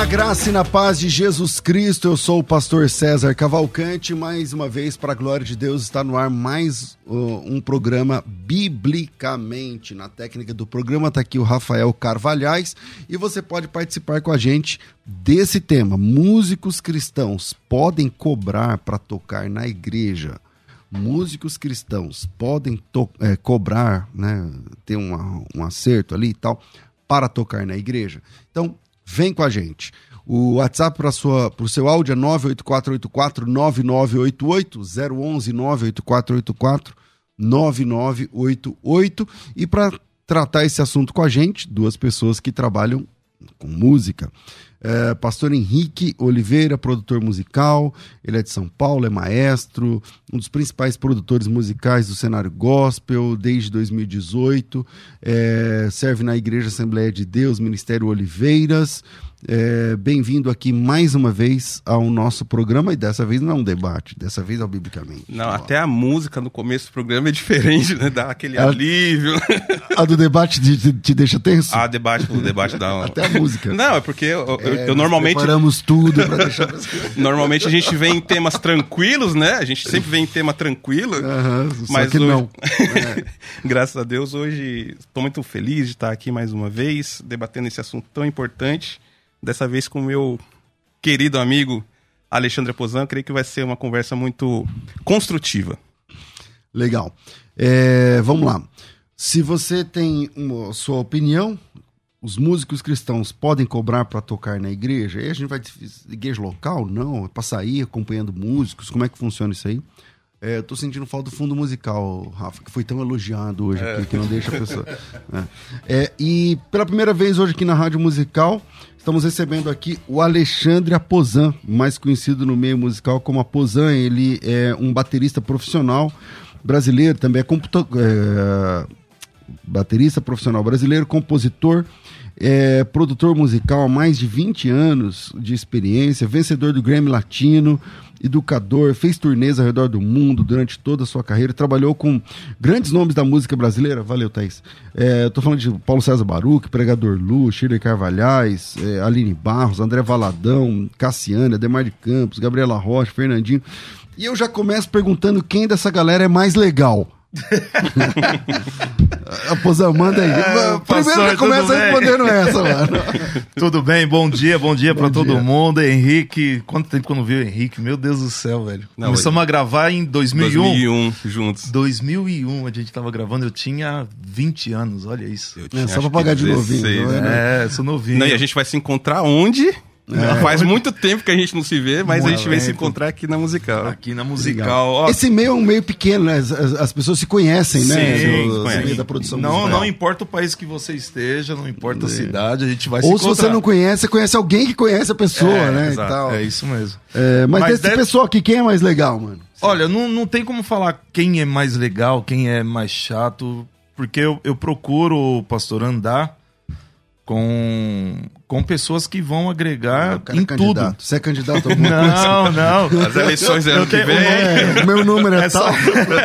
Na graça e na paz de Jesus Cristo. Eu sou o pastor César Cavalcante. Mais uma vez, para a glória de Deus, está no ar mais uh, um programa biblicamente. Na técnica do programa está aqui o Rafael Carvalhais e você pode participar com a gente desse tema. Músicos cristãos podem cobrar para tocar na igreja. Músicos cristãos podem é, cobrar, né, ter um, um acerto ali e tal, para tocar na igreja. Então, Vem com a gente. O WhatsApp para o seu áudio é 98484-9988, 011 98484 9988. E para tratar esse assunto com a gente, duas pessoas que trabalham com música. É, pastor Henrique Oliveira, produtor musical, ele é de São Paulo, é maestro, um dos principais produtores musicais do cenário gospel desde 2018, é, serve na Igreja Assembleia de Deus, Ministério Oliveiras. É, Bem-vindo aqui mais uma vez ao nosso programa, e dessa vez não é um debate, dessa vez é o Biblicamente. Não, até a música no começo do programa é diferente, né? Dá aquele a, alívio. A do debate te, te deixa tenso? Ah, debate, o debate dá um... Até a música. Não, é porque eu, eu, é, eu normalmente. Preparamos tudo para deixar. normalmente a gente vem em temas tranquilos, né? A gente sempre vem em tema tranquilo. Uhum, mas hoje... não. É. Graças a Deus, hoje estou muito feliz de estar aqui mais uma vez, debatendo esse assunto tão importante dessa vez com o meu querido amigo Alexandre Pozan. Creio que vai ser uma conversa muito construtiva. Legal. É, vamos lá. Se você tem uma sua opinião, os músicos cristãos podem cobrar para tocar na igreja? Aí a gente vai igreja local? Não, é para sair acompanhando músicos. Como é que funciona isso aí? É, eu tô sentindo falta do fundo musical, Rafa, que foi tão elogiado hoje aqui, é. que não deixa a pessoa. É. é. e pela primeira vez hoje aqui na Rádio Musical, estamos recebendo aqui o Alexandre Aposan, mais conhecido no meio musical como Aposan. Ele é um baterista profissional brasileiro, também é, é baterista profissional brasileiro, compositor, é, produtor musical há mais de 20 anos de experiência, vencedor do Grammy Latino educador, fez turnês ao redor do mundo durante toda a sua carreira, trabalhou com grandes nomes da música brasileira. Valeu, Thaís. É, eu tô falando de Paulo César Baruch, Pregador Lu, Shirley Carvalhais, é, Aline Barros, André Valadão, Cassiane, Ademar de Campos, Gabriela Rocha, Fernandinho. E eu já começo perguntando quem dessa galera é mais legal. Aposão, manda aí. É, Primeiro já começa respondendo essa, mano. tudo bem? Bom dia, bom dia para todo mundo. Henrique, quanto tempo que eu não vi o Henrique? Meu Deus do céu, velho. Não, Começamos eu... a gravar em 2001. 2001, juntos. 2001 a gente tava gravando, eu tinha 20 anos, olha isso. Eu tinha, é, só pra pagar de novinho. Né? É, sou novinho. Não, e a gente vai se encontrar onde? É. Faz muito tempo que a gente não se vê, mas a gente vai se encontrar aqui na musical. Aqui na musical. Esse meio é um meio pequeno, né? As, as pessoas se conhecem, né? Sim, da produção não, musical. não importa o país que você esteja, não importa é. a cidade, a gente vai Ou se encontrar. se você não conhece, conhece alguém que conhece a pessoa, é, né? Exato. É isso mesmo. É, mas, mas desse deve... pessoal aqui, quem é mais legal, mano? Olha, não, não tem como falar quem é mais legal, quem é mais chato, porque eu, eu procuro, pastor, andar com, com pessoas que vão agregar em é tudo. Você é candidato a Não, não. As eleições ano que vem. É, meu número é essa, tal.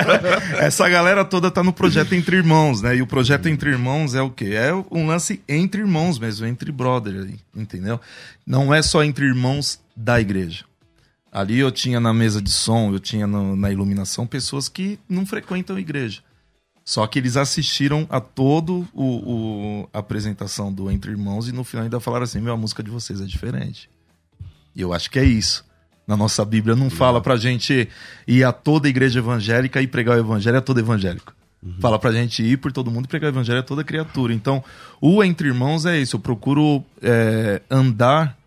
essa galera toda tá no projeto Entre Irmãos, né? E o projeto Entre Irmãos é o quê? É um lance entre irmãos mesmo, entre brothers, entendeu? Não é só entre irmãos da igreja. Ali eu tinha na mesa de som, eu tinha no, na iluminação pessoas que não frequentam a igreja. Só que eles assistiram a todo o, o a apresentação do Entre Irmãos e no final ainda falaram assim: meu, a música de vocês é diferente. E eu acho que é isso. Na nossa Bíblia não fala pra gente ir a toda igreja evangélica e pregar o evangelho a todo evangélico. Fala pra gente ir por todo mundo e pregar o evangelho a toda criatura. Então, o Entre Irmãos é isso. Eu procuro é, andar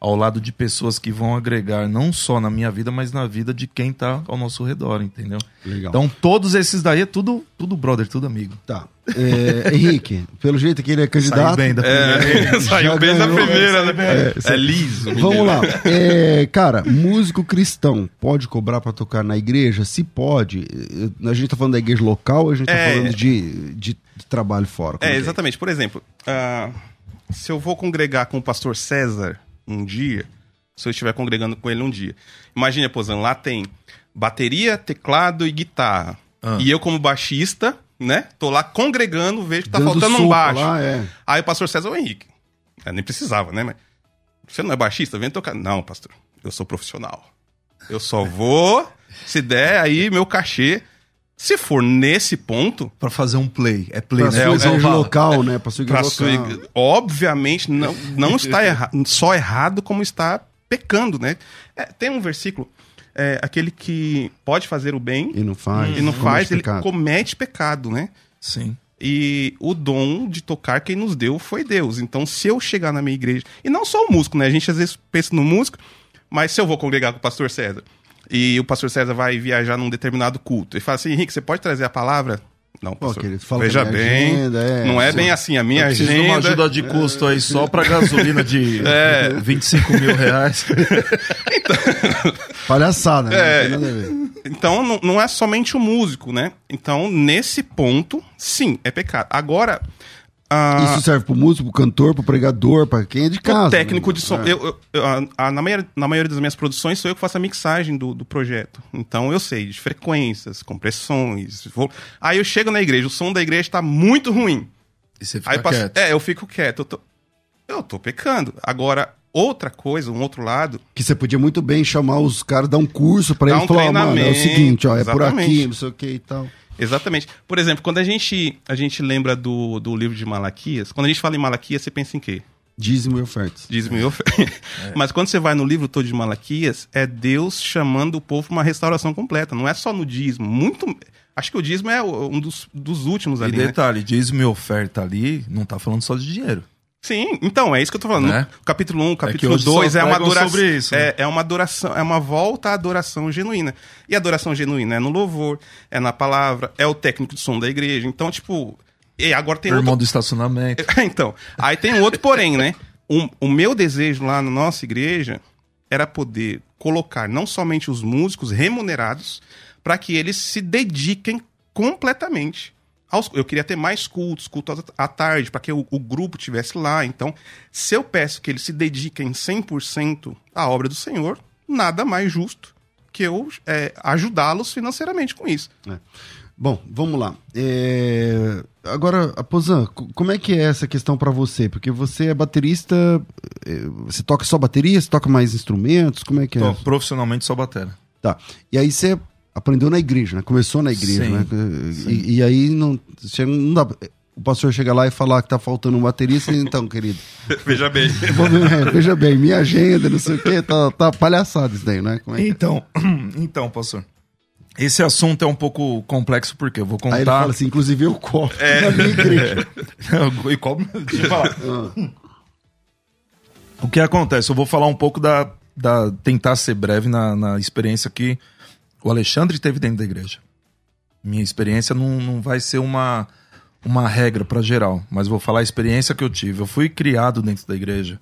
ao lado de pessoas que vão agregar não só na minha vida, mas na vida de quem tá ao nosso redor, entendeu? Legal. Então, todos esses daí é tudo, tudo brother, tudo amigo. Tá. É, Henrique, pelo jeito que ele é candidato. Saiu bem da primeira. É, saiu bem ganhou. primeira, né? É, É, liso. Vamos lá. É, cara, músico cristão pode cobrar pra tocar na igreja? Se pode. eh, A gente tá falando da igreja local ou a gente tá É. falando de, de, de trabalho fora? É, que exatamente. Por exemplo, ah, se eu vou congregar com o pastor César um dia, se eu estiver congregando com ele um dia, imagina, Pozan, lá tem bateria, teclado e guitarra. Ah. E eu, como baixista, né, tô lá congregando, vejo que tá Dando faltando um baixo. lá, é. Aí o pastor César, ô Henrique, eu nem precisava, né, mas você não é baixista? Vem tocar. Não, pastor, eu sou profissional. Eu só vou, se der, aí meu cachê. Se for nesse ponto, Pra fazer um play. É play, Pra né? sua é, igreja é, local, né? Pra sua igreja Pra sua local. igre- Obviamente, não, não está erra só errado, como está pecando, né? É, tem um versículo, é, aquele que pode fazer o bem E não faz. e não comete faz, ele pecado. comete pecado, né? Sim. E o dom de tocar quem nos deu foi Deus. Então, se eu chegar na minha igreja, e não só o músico, né? A gente às vezes pensa no músico, mas se eu vou congregar com o pastor César e o pastor César vai viajar num determinado culto e fala assim: Henrique, você pode trazer a palavra? Não, pastor. querido, fala Veja minha bem, agenda, é. não é Sim. bem assim. A minha Eu preciso de agenda. uma ajuda de custo aí só pra gasolina de É. 25 mil reais. Palhaçada, né? É. Não tem nada a ver. Então, não, não é somente o músico, né? Então, nesse ponto, sim, é pecado. Agora, ah, Isso serve pro músico, pro cantor, pro pregador, pra quem é de casa. técnico né? de som. É. Eu, eu- eu- a- na, maioria, na maioria das minhas produções, sou eu que faço a mixagem do, do projeto. Então, eu sei de frequências, compressões. Vou... Aí eu chego na igreja, o som da igreja tá muito ruim. E você fica Aí eu passo- quieto. É, eu fico quieto. Eu tô, eu tô pecando. Agora, outra coisa, um outro lado, Que você podia muito bem chamar os caras, dar um curso pra Dar ele um e falar, mano, é o seguinte, ó, é por aqui, exatamente. não sei o que e tal. Exatamente. Por exemplo, quando a gente, a gente lembra do, do livro de Malaquias, quando a gente fala em Malaquias, você pensa em quê? Dízimo e ofertas. Dízimo e oferta. Mas quando você vai no livro todo de Malaquias, é Deus chamando o povo para uma restauração completa. Não é só no dízimo. Muito. Acho que o dízimo é um dos, dos últimos E ali. né? detalhe, dízimo e oferta ali, não tá falando só de dinheiro. Sim, então, é isso que eu tô falando. Né? No capítulo 1, que capítulo hoje só 2 é uma pregam adoração. sobre isso, né? é, é uma adoração, é uma volta à adoração genuína. E a adoração genuína é no louvor, é na palavra, é o técnico de som da igreja. Então, tipo. E agora tem O irmão outro. do estacionamento. então, aí tem um outro porém, né? Um- o meu desejo lá na nossa igreja era poder colocar não somente os músicos remunerados para que eles se dediquem completamente. Aos, eu queria ter mais cultos, cultos à tarde, para que o, o grupo tivesse lá. Então, se eu peço que eles se dediquem 100% à obra do Senhor, nada mais justo que eu é, ajudá-los financeiramente com isso. Bom, vamos lá. É, Agora, Aposan, co- como é que é essa questão pra você? Porque você é baterista, é, você toca só bateria, você toca mais instrumentos, como é que é? Tô profissionalmente só batera. Tá. E aí você aprendeu na igreja, né? Começou na igreja, Sim, né? E, e aí não, chega- não dá. O pastor chega lá e falar que tá faltando um baterista, então, querido. Veja bem. é, veja bem, minha agenda, não sei o quê, tá, tá palhaçada isso daí, né? Como é é? Então, então, pastor. Esse assunto é um pouco complexo porque eu vou Aí ele contar. fala assim, inclusive eu copo na minha igreja. e como... Deixa eu falar. O que acontece? Eu vou falar um pouco da. da tentar ser breve na, na experiência que o Alexandre teve dentro da igreja. Minha experiência não, não vai ser uma, uma regra para geral, mas vou falar a experiência que eu tive. Eu fui criado dentro da igreja.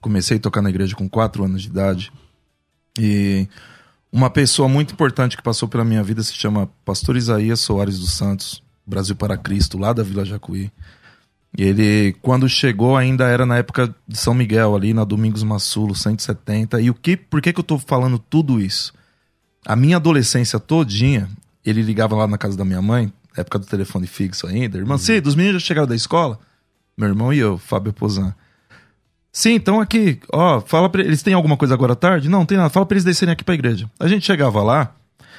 Comecei a tocar na igreja com 4 anos de idade. E uma pessoa muito importante que passou pela minha vida se chama Pastor Isaías Soares dos Santos, Brasil para Cristo, lá da Vila Jacuí. E ele, quando chegou, ainda era na época de São Miguel, ali na Domingos Massulo, 170. E o que, por que, que eu tô falando tudo isso? A minha adolescência todinha, ele ligava lá na casa da minha mãe, época do telefone fixo ainda. Irmã, sim, dos meninos já chegaram da escola? Meu irmão e eu, Fábio Pozan. Sim, então aqui, ó, fala pra eles têm alguma coisa agora à tarde? Não, tem nada. Fala pra eles descerem aqui pra igreja. A gente chegava lá,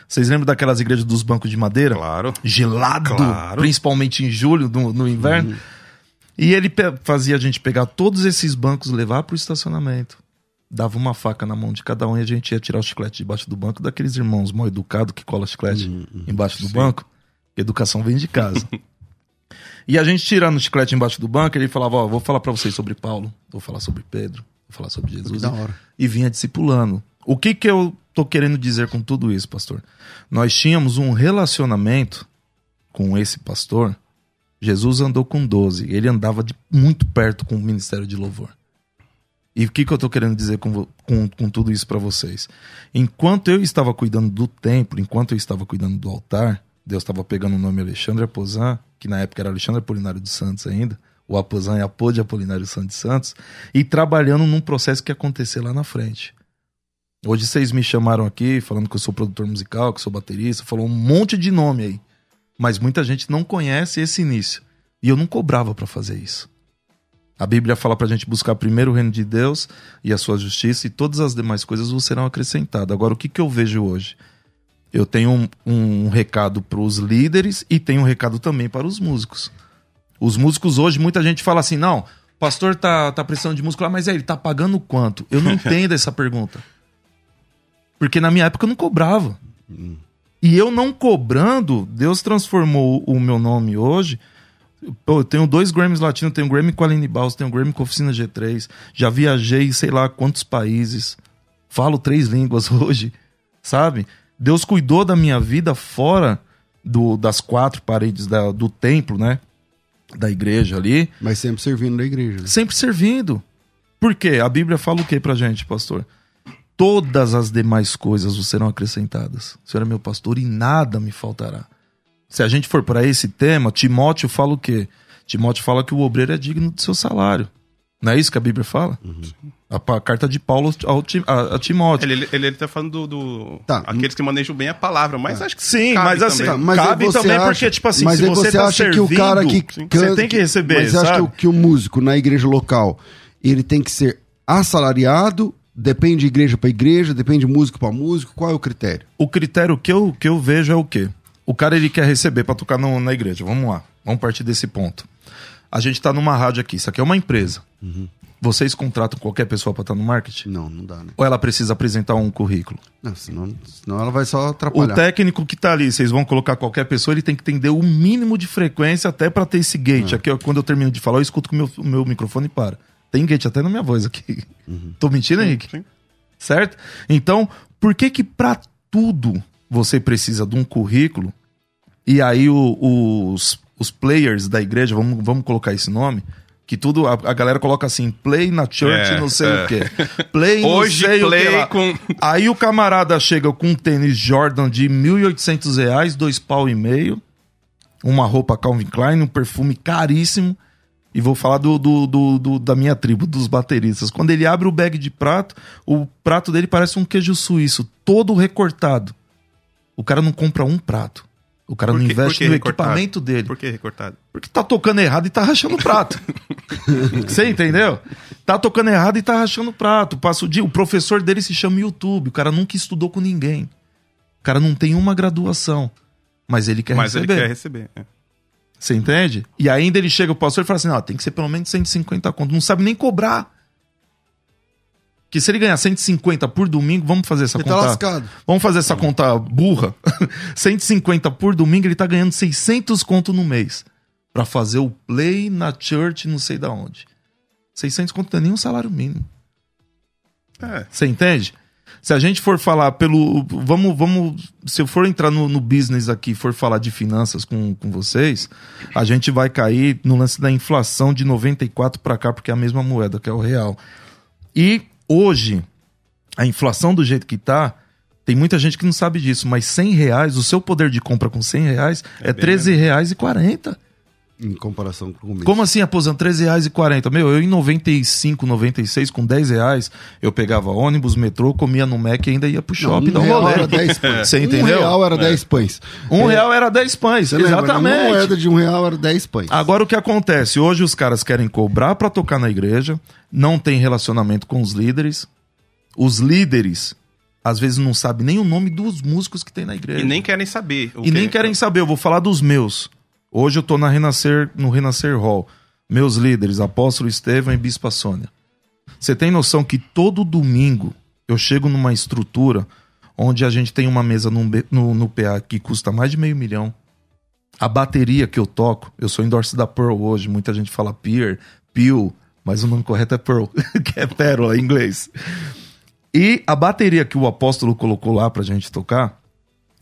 vocês lembram daquelas igrejas dos bancos de madeira? Claro. gelado, Claro. principalmente em julho, no, no inverno. E ele fazia a gente pegar todos esses bancos e levar pro estacionamento. Dava uma faca na mão de cada um e a gente ia tirar o chiclete debaixo do banco daqueles irmãos mal educados que cola chiclete Uhum, embaixo do banco. Educação vem de casa. e a gente tirando o chiclete embaixo do banco, ele falava, ó, vou falar pra vocês sobre Paulo, vou falar sobre Pedro, vou falar sobre Jesus. hora. E vinha discipulando. O que que eu tô querendo dizer com tudo isso, pastor? Nós tínhamos um relacionamento com esse pastor. Jesus andou com 12. Ele andava de muito perto com o ministério de louvor. E o que, que eu tô querendo dizer com, com, com tudo isso para vocês? Enquanto eu estava cuidando do templo, enquanto eu estava cuidando do altar, Deus estava pegando o nome Alexandre Aposan, que na época era Alexandre Apolinário dos Santos ainda, o Aposan é Apô de Apolinário Santos Santos, e trabalhando num processo que ia acontecer lá na frente. Hoje vocês me chamaram aqui falando que eu sou produtor musical, que sou baterista, falou um monte de nome aí. Mas muita gente não conhece esse início. E eu não cobrava pra fazer isso. A Bíblia fala pra gente buscar primeiro o reino de Deus e a sua justiça e todas as demais coisas vos serão acrescentadas. Agora, o que, que eu vejo hoje? Eu tenho um, um recado para os líderes e tenho um recado também para os músicos. Os músicos hoje, muita gente fala assim: não, pastor tá, tá precisando de músico lá, mas é, ele tá pagando quanto? Eu não entendo essa pergunta. Porque na minha época eu não cobrava. E eu não cobrando, Deus transformou o meu nome hoje. Pô, eu tenho dois Grammys latinos, tenho Grammy com a Aline Baus, tenho Grammy com a Oficina G3. Já viajei sei lá quantos países. Falo três línguas hoje, sabe? Deus cuidou da minha vida fora do, das quatro paredes da- do templo, né? Da igreja ali Mas sempre servindo na igreja. né? sempre servindo. Por quê? A Bíblia fala o que pra gente, pastor? Todas as demais coisas vos serão acrescentadas. O Senhor é meu pastor e nada me faltará. Se a gente for para esse tema, Timóteo fala o quê? Timóteo fala que o obreiro é digno do seu salário. Não é isso que a Bíblia fala? A, pa- a carta de Paulo ao a, a Timóteo. Ele, ele, ele tá falando do. do- Tá. Aqueles que manejam bem a palavra, mas acho que Sim, cabe mas assim, também. Tá, mas cabe você também acha- porque, tipo assim, mas se aí você, tá acha servindo, que o cara que você canta- tem que receber, Mas você acha que que o músico na igreja local, ele tem que ser assalariado, depende de igreja para igreja, depende de músico para músico, qual é o critério? o critério que eu, que eu vejo é o quê? O cara ele quer receber pra tocar no- na igreja. Vamos lá. Vamos partir desse ponto. A gente tá numa rádio aqui. Isso aqui é uma empresa. Vocês contratam qualquer pessoa pra estar no marketing? Não, não dá, né? Ou ela precisa apresentar um currículo? Não, senão, senão ela vai só O atrapalhar. técnico que tá ali, vocês vão colocar qualquer pessoa, ele tem que entender o mínimo de frequência até pra ter esse gate. Aqui, ó, quando eu termino de falar, eu escuto que o meu, o meu microfone para. Tem gate até na minha voz aqui. Tô mentindo, Henrique? sim. Certo? Então, por que que pra tudo você precisa de um currículo e aí o- os, os players da igreja, vamos, vamos colocar esse nome, que tudo, a, a galera coloca assim, play na church, É, não sei é. o quê. Play Hoje, não sei o play que lá. com- Aí o camarada chega com um tênis Jordan de 1.800 reais, dois pau e meio, uma roupa Calvin Klein, um perfume caríssimo. E vou falar do, do- do- do- da minha tribo, dos bateristas. Quando ele abre o bag de prato, o prato dele parece um queijo suíço, todo recortado. O cara não compra um prato. O cara não que- por investe no recortado? equipamento dele. Por que recortado? Porque tá tocando errado e tá rachando o prato. Você entendeu? Tá tocando errado e tá rachando o prato. Passa o dia. O professor dele se chama YouTube. O cara nunca estudou com ninguém. O cara não tem uma graduação. Mas ele quer Mas receber. ele quer receber. é. Você entende? E ainda ele chega pro pastor e fala assim: ó, tem que ser pelo menos 150 conto. Não sabe nem cobrar. Que se ele ganhar 150 por domingo, vamos fazer essa Ele tá conta. lascado. Vamos fazer essa conta burra. 150 por domingo, ele tá ganhando 600 conto no mês. Pra fazer o play na church, não sei da onde. 600 conto não é nem um salário mínimo. É. Você entende? Se a gente for falar pelo. Vamos, vamos. Se eu for entrar no, no business aqui, for falar de finanças com, com vocês, a gente vai cair no lance da inflação de 94 para cá, porque é a mesma moeda, que é o real. E hoje, a inflação do jeito que tá, tem muita gente que não sabe disso, mas 100 reais, o seu poder de compra com 100 reais é, É é bem 13 reais e 40. Em comparação com o começo. Como assim, aposando 13 reais e 40? Meu, eu em 95, 96, com 10 reais, eu pegava ônibus, metrô, comia no Mac e ainda ia pro Não, shopping um dar um real rolê. era 10 pães. Você entendeu? Um real era 10 pães. Um É, real era 10 pães, Você lembra, né? Uma exatamente. moeda de um real era 10 pães. Agora o que acontece? Hoje os caras querem cobrar pra tocar na igreja, não tem relacionamento com os líderes. Os líderes, às vezes, não sabem nem o nome dos músicos que tem na igreja. E nem querem saber. o E nem que- querem saber, eu vou falar dos meus. Hoje eu tô na Renascer, no Renascer Hall. Meus líderes, Apóstolo Estevão e Bispa Sônia. Você tem noção que todo domingo eu chego numa estrutura onde a gente tem uma mesa num no, no PA que custa mais de meio milhão. A bateria que eu toco, eu sou endorse da Pearl hoje, muita gente fala Peer, Peel, mas o nome correto é Pearl, que é pérola em inglês. E a bateria que o apóstolo colocou lá pra gente tocar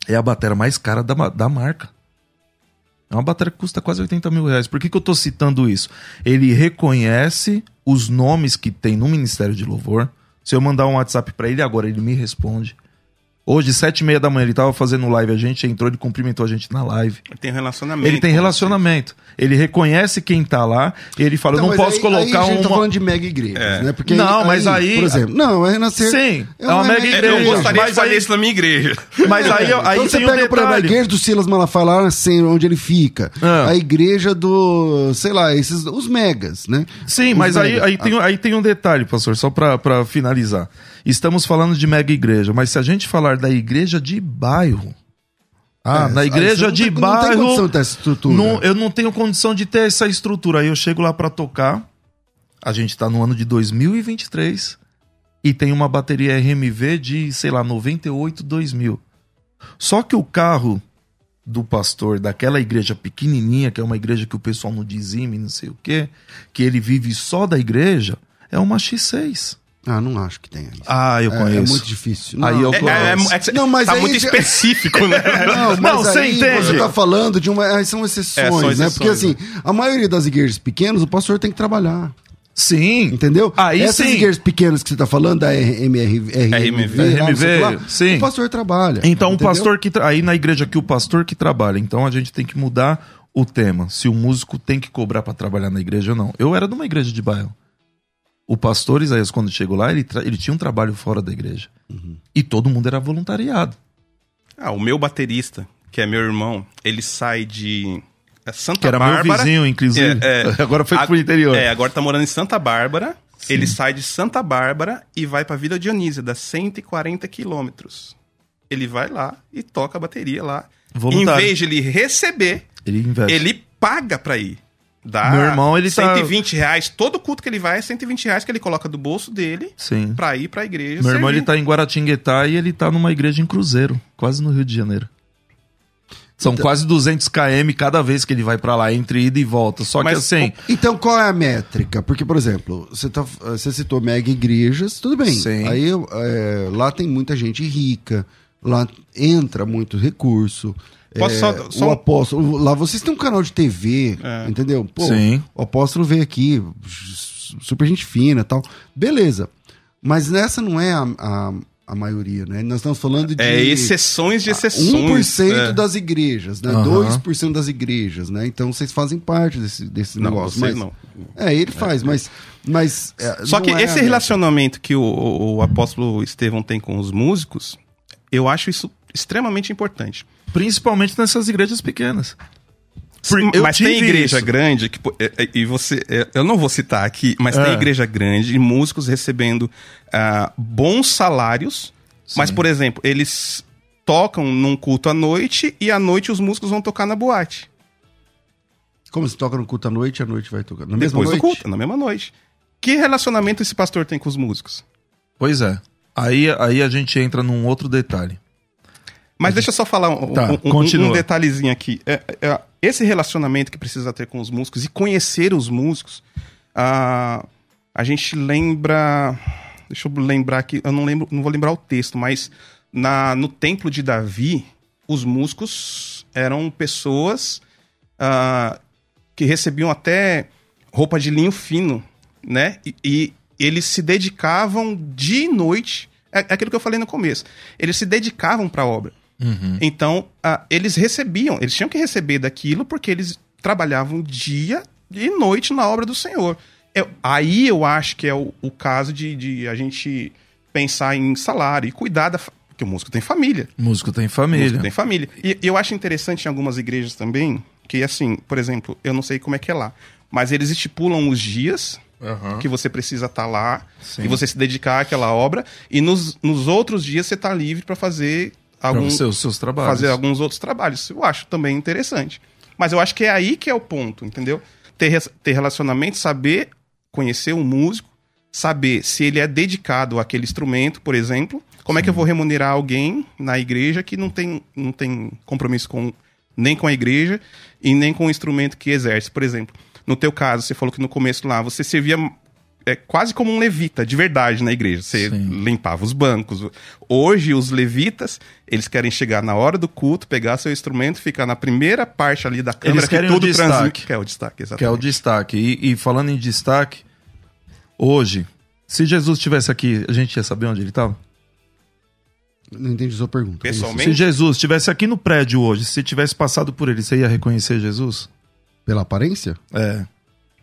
é a bateria mais cara da, da marca. É uma bateria que custa quase 80 mil reais. Por que, que eu tô citando isso? Ele reconhece os nomes que tem no Ministério de Louvor. Se eu mandar um WhatsApp pra ele agora, ele me responde. Hoje, sete e meia da manhã, ele tava fazendo live, a gente entrou, ele cumprimentou a gente na live. Ele tem relacionamento. Ele tem com relacionamento. Ele reconhece quem tá lá e ele fala, eu Então, não mas posso aí- colocar aí a gente tá uma... falando de mega igrejas, É. né? Porque Não, mas aí- Por exemplo, não, é renascer. Sim, é uma mega você. igreja. Eu gostaria mas de fazer aí- isso na minha igreja. Mas aí, aí então você tem um pega, por exemplo, a detalhe. igreja do Silas Malafaia, lá assim, onde ele fica. Ah. A igreja do, sei lá, esses, os megas, né? Sim, Os mas aí, aí, tem, um- aí tem um detalhe, pastor, só pra finalizar. Estamos falando de mega igreja, mas se a gente falar da igreja de bairro. Ah, É, na igreja não de tem- não tem bairro. condição de ter essa estrutura. não- eu não tenho condição de ter essa estrutura. Aí eu chego lá pra tocar. A gente tá no ano de 2023 e tem uma bateria RMV de, sei lá, 98, 2000. Só que o carro do pastor daquela igreja pequenininha, que é uma igreja que o pessoal não dizime, não sei o quê, que ele vive só da igreja, é uma X6. Ah, não acho que tenha isso. Ah, eu É- conheço. É, muito difícil. Aí eu É, é, é, é Não, mas tá aí muito específico, né? Não, mas Não, você aí entende? você tá falando de uma. São exceções, É, são né? exceções, Porque assim, a maioria das igrejas pequenas, o pastor tem que trabalhar. Sim. Entendeu? Aí Essas sim. igrejas pequenas que você tá falando, da RMV, RMV, lá, não sim. o pastor trabalha. Então o pastor que. Aí na igreja aqui, o pastor que trabalha. Então a gente tem que mudar o tema. Se o músico tem que cobrar pra trabalhar na igreja ou não. Eu era de uma igreja de bairro. O pastor Isaías, quando chegou lá, ele, ele tinha um trabalho fora da igreja. Uhum. E todo mundo era voluntariado. Ah, o meu baterista, que é meu irmão, ele sai de é, Santa Que era Bárbara. meu vizinho, inclusive. É, é. Agora foi A- pro interior. É, agora tá morando em Santa Bárbara. Ele sai de Santa Bárbara e vai pra Vila Dionísia, dá 140 quilômetros. Ele vai lá e toca a bateria lá. Voluntário. Em vez de ele receber, Ele investe. ele paga pra ir. Dá Meu irmão, ele tá- 120 reais. Todo culto que ele vai é 120 reais que ele coloca do bolso dele Sim. pra ir pra igreja. Meu irmão, servir. ele tá em Guaratinguetá e ele tá numa igreja em Cruzeiro, quase no Rio de Janeiro. São Então- quase 200 km cada vez que ele vai pra lá, entre ida e volta. Só Mas, que assim, Então, qual é a métrica? Porque, por exemplo, você, tá, você citou mega igrejas, tudo bem. Sim. Aí é, lá tem muita gente rica, lá entra muito recurso. Posso É, só- só o apóstolo, lá vocês têm um canal de TV, É. entendeu? Pô, Sim. o apóstolo veio aqui, super gente fina tal. Beleza. Mas essa não é a, a, a maioria, né? Nós estamos falando de. É exceções de exceções. 1% é. das igrejas, né? Aham. 2% das igrejas, né? Então vocês fazem parte desse, desse Não, negócio. vocês mas, não. É, ele faz, mas. mas é, Só que é esse relacionamento que o, o- o apóstolo Estevão tem com os músicos, eu acho isso extremamente importante. principalmente nessas igrejas pequenas. Eu mas tem igreja isso. grande que é, é, e você é, eu não vou citar aqui, mas É. tem igreja grande e músicos recebendo ah, bons salários, mas por exemplo eles tocam num culto à noite e à noite os músicos vão tocar na boate. Como se toca no culto à noite, à noite vai tocar. Na mesma Depois noite? do culto, na mesma noite. Que relacionamento esse pastor tem com os músicos? Pois é. Aí, aí a gente entra num outro detalhe. Mas deixa eu só falar um, Tá, um- um- um detalhezinho aqui. É- é, esse relacionamento que precisa ter com os músicos e conhecer os músicos, ah, a gente lembra. Deixa eu lembrar aqui, eu não lembro, não vou lembrar o texto, mas na, no templo de Davi, os músicos eram pessoas que recebiam até roupa de linho fino, né? E, e eles se dedicavam dia e noite. É é aquilo que eu falei no começo. Eles se dedicavam para a obra. Então, ah, eles recebiam, eles tinham que receber daquilo porque eles trabalhavam dia e noite na obra do Senhor. Eu- aí eu acho que é o, o caso de, de a gente pensar em salário e cuidar da. Porque o músico tem família. Músico tem O família. músico tem família. E eu acho interessante em algumas igrejas também, que assim, por exemplo, eu não sei como é que é lá, mas eles estipulam os dias Aham. que você precisa estar lá Sim. e você se dedicar àquela obra, e nos, nos outros dias você está livre para fazer Você, os seus trabalhos. fazer alguns outros trabalhos. Eu acho também interessante. Mas eu acho que é aí que é o ponto, entendeu? Ter, ter relacionamento, saber conhecer um músico, saber se ele é dedicado àquele instrumento, por exemplo. Como é que eu vou remunerar alguém na igreja que não tem, não tem compromisso com nem com a igreja e nem com o instrumento que exerce? Por exemplo, no teu caso, você falou que no começo lá você servia é, quase como um levita, de verdade, na igreja. Você Sim. limpava os bancos. Hoje, os levitas, eles querem chegar na hora do culto, pegar seu instrumento, ficar na primeira parte ali da câmera Eles querem que o tudo destaque. transmite. Que é o destaque, Que é exatamente. o destaque. E, e falando em destaque, hoje, se Jesus estivesse aqui, a gente ia saber onde ele estava? Não entendi sua pergunta. Pessoalmente? Se Jesus estivesse aqui no prédio hoje, se tivesse passado por ele, você ia reconhecer Jesus? Pela aparência? É.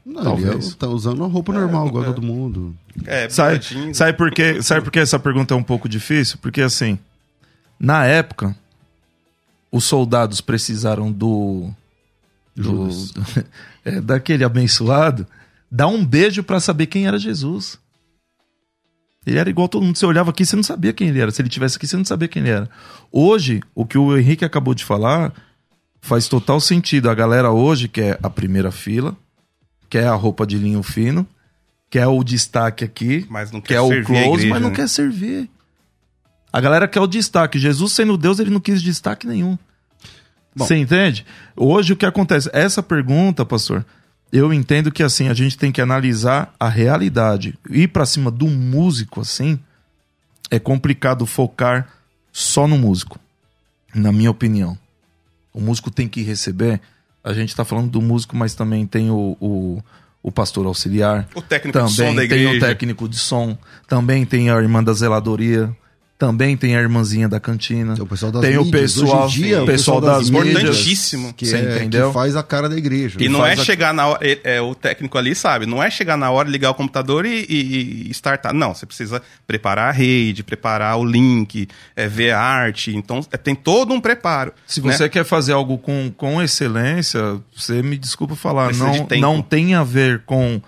Não, Talvez. ele tá usando uma roupa normal, igual todo mundo. É, Sabe, bigodinho. sabe, por quê? sabe por que essa pergunta é um pouco difícil? Porque, assim, na época, os soldados precisaram do. do é, daquele abençoado dar um beijo pra saber quem era Jesus. Ele era igual todo mundo. Você olhava aqui, você não sabia quem ele era. Se ele tivesse aqui, você não sabia quem ele era. Hoje, o que o Henrique acabou de falar faz total sentido. A galera hoje quer a primeira fila, quer a roupa de linho fino, quer o destaque aqui, Mas não quer quer o close, igreja, mas não né? quer servir. A galera quer o destaque. Jesus sendo Deus, ele não quis destaque nenhum. Bom. Você entende? Hoje o que acontece? Essa pergunta, pastor, eu entendo que assim, a gente tem que analisar a realidade. Ir pra cima do músico assim é complicado focar só no músico. Na minha opinião. O músico tem que receber. A gente tá falando do músico, mas também tem o, o, o pastor auxiliar. O técnico de som Também da tem o igreja. técnico de som, também tem a irmã da zeladoria, também tem a irmãzinha da cantina. Tem o pessoal das Tem o mídias. pessoal- Hoje em dia, o pessoal das mídias, Importantíssimo. Que, Você é, entendeu? que faz a cara da igreja. E não é a- chegar na hora. É, é, o técnico ali sabe, não é chegar na hora, ligar o computador e, e, e startar. Não, você precisa preparar a rede, preparar o link, é, ver a arte. Então, é, tem todo um preparo. Se né? você quer fazer algo com, com excelência, você me desculpa falar, Precisa de não, tempo. não tem a ver com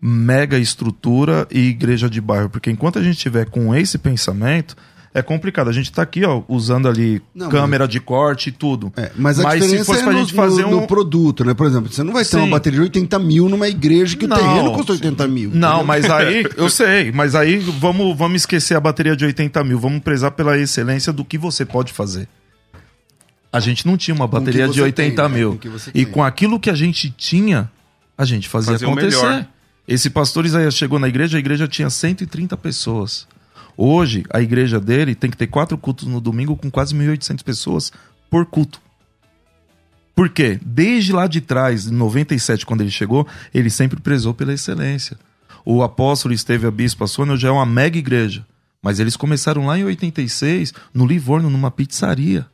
mega estrutura e igreja de bairro, porque enquanto a gente tiver com esse pensamento, é complicado. A gente tá aqui, ó, usando ali Não, câmera de corte e tudo. É, mas a se diferença fosse é pra no, gente fazer no- um... no produto, né? Por exemplo, você não vai ter Sim. uma bateria de 80 mil numa igreja que Não. o terreno custa 80 mil. Não, entendeu? mas aí, eu sei, mas aí vamos, vamos esquecer a bateria de 80 mil, vamos prezar pela excelência do que você pode fazer. A gente não tinha uma Com bateria de você 80 tem, né? mil. Com que você E com aquilo que a gente tinha, a gente fazia Fazer o acontecer. melhor. Esse pastor Isaías chegou na igreja, a igreja tinha 130 pessoas. Hoje, a igreja dele tem que ter quatro cultos no domingo com quase 1.800 pessoas por culto. Por quê? Desde lá de trás, em 97, quando ele chegou, ele sempre prezou pela excelência. O apóstolo esteve a bispa Sônia já é uma mega igreja. Mas eles começaram lá em 86, no Livorno, numa pizzaria.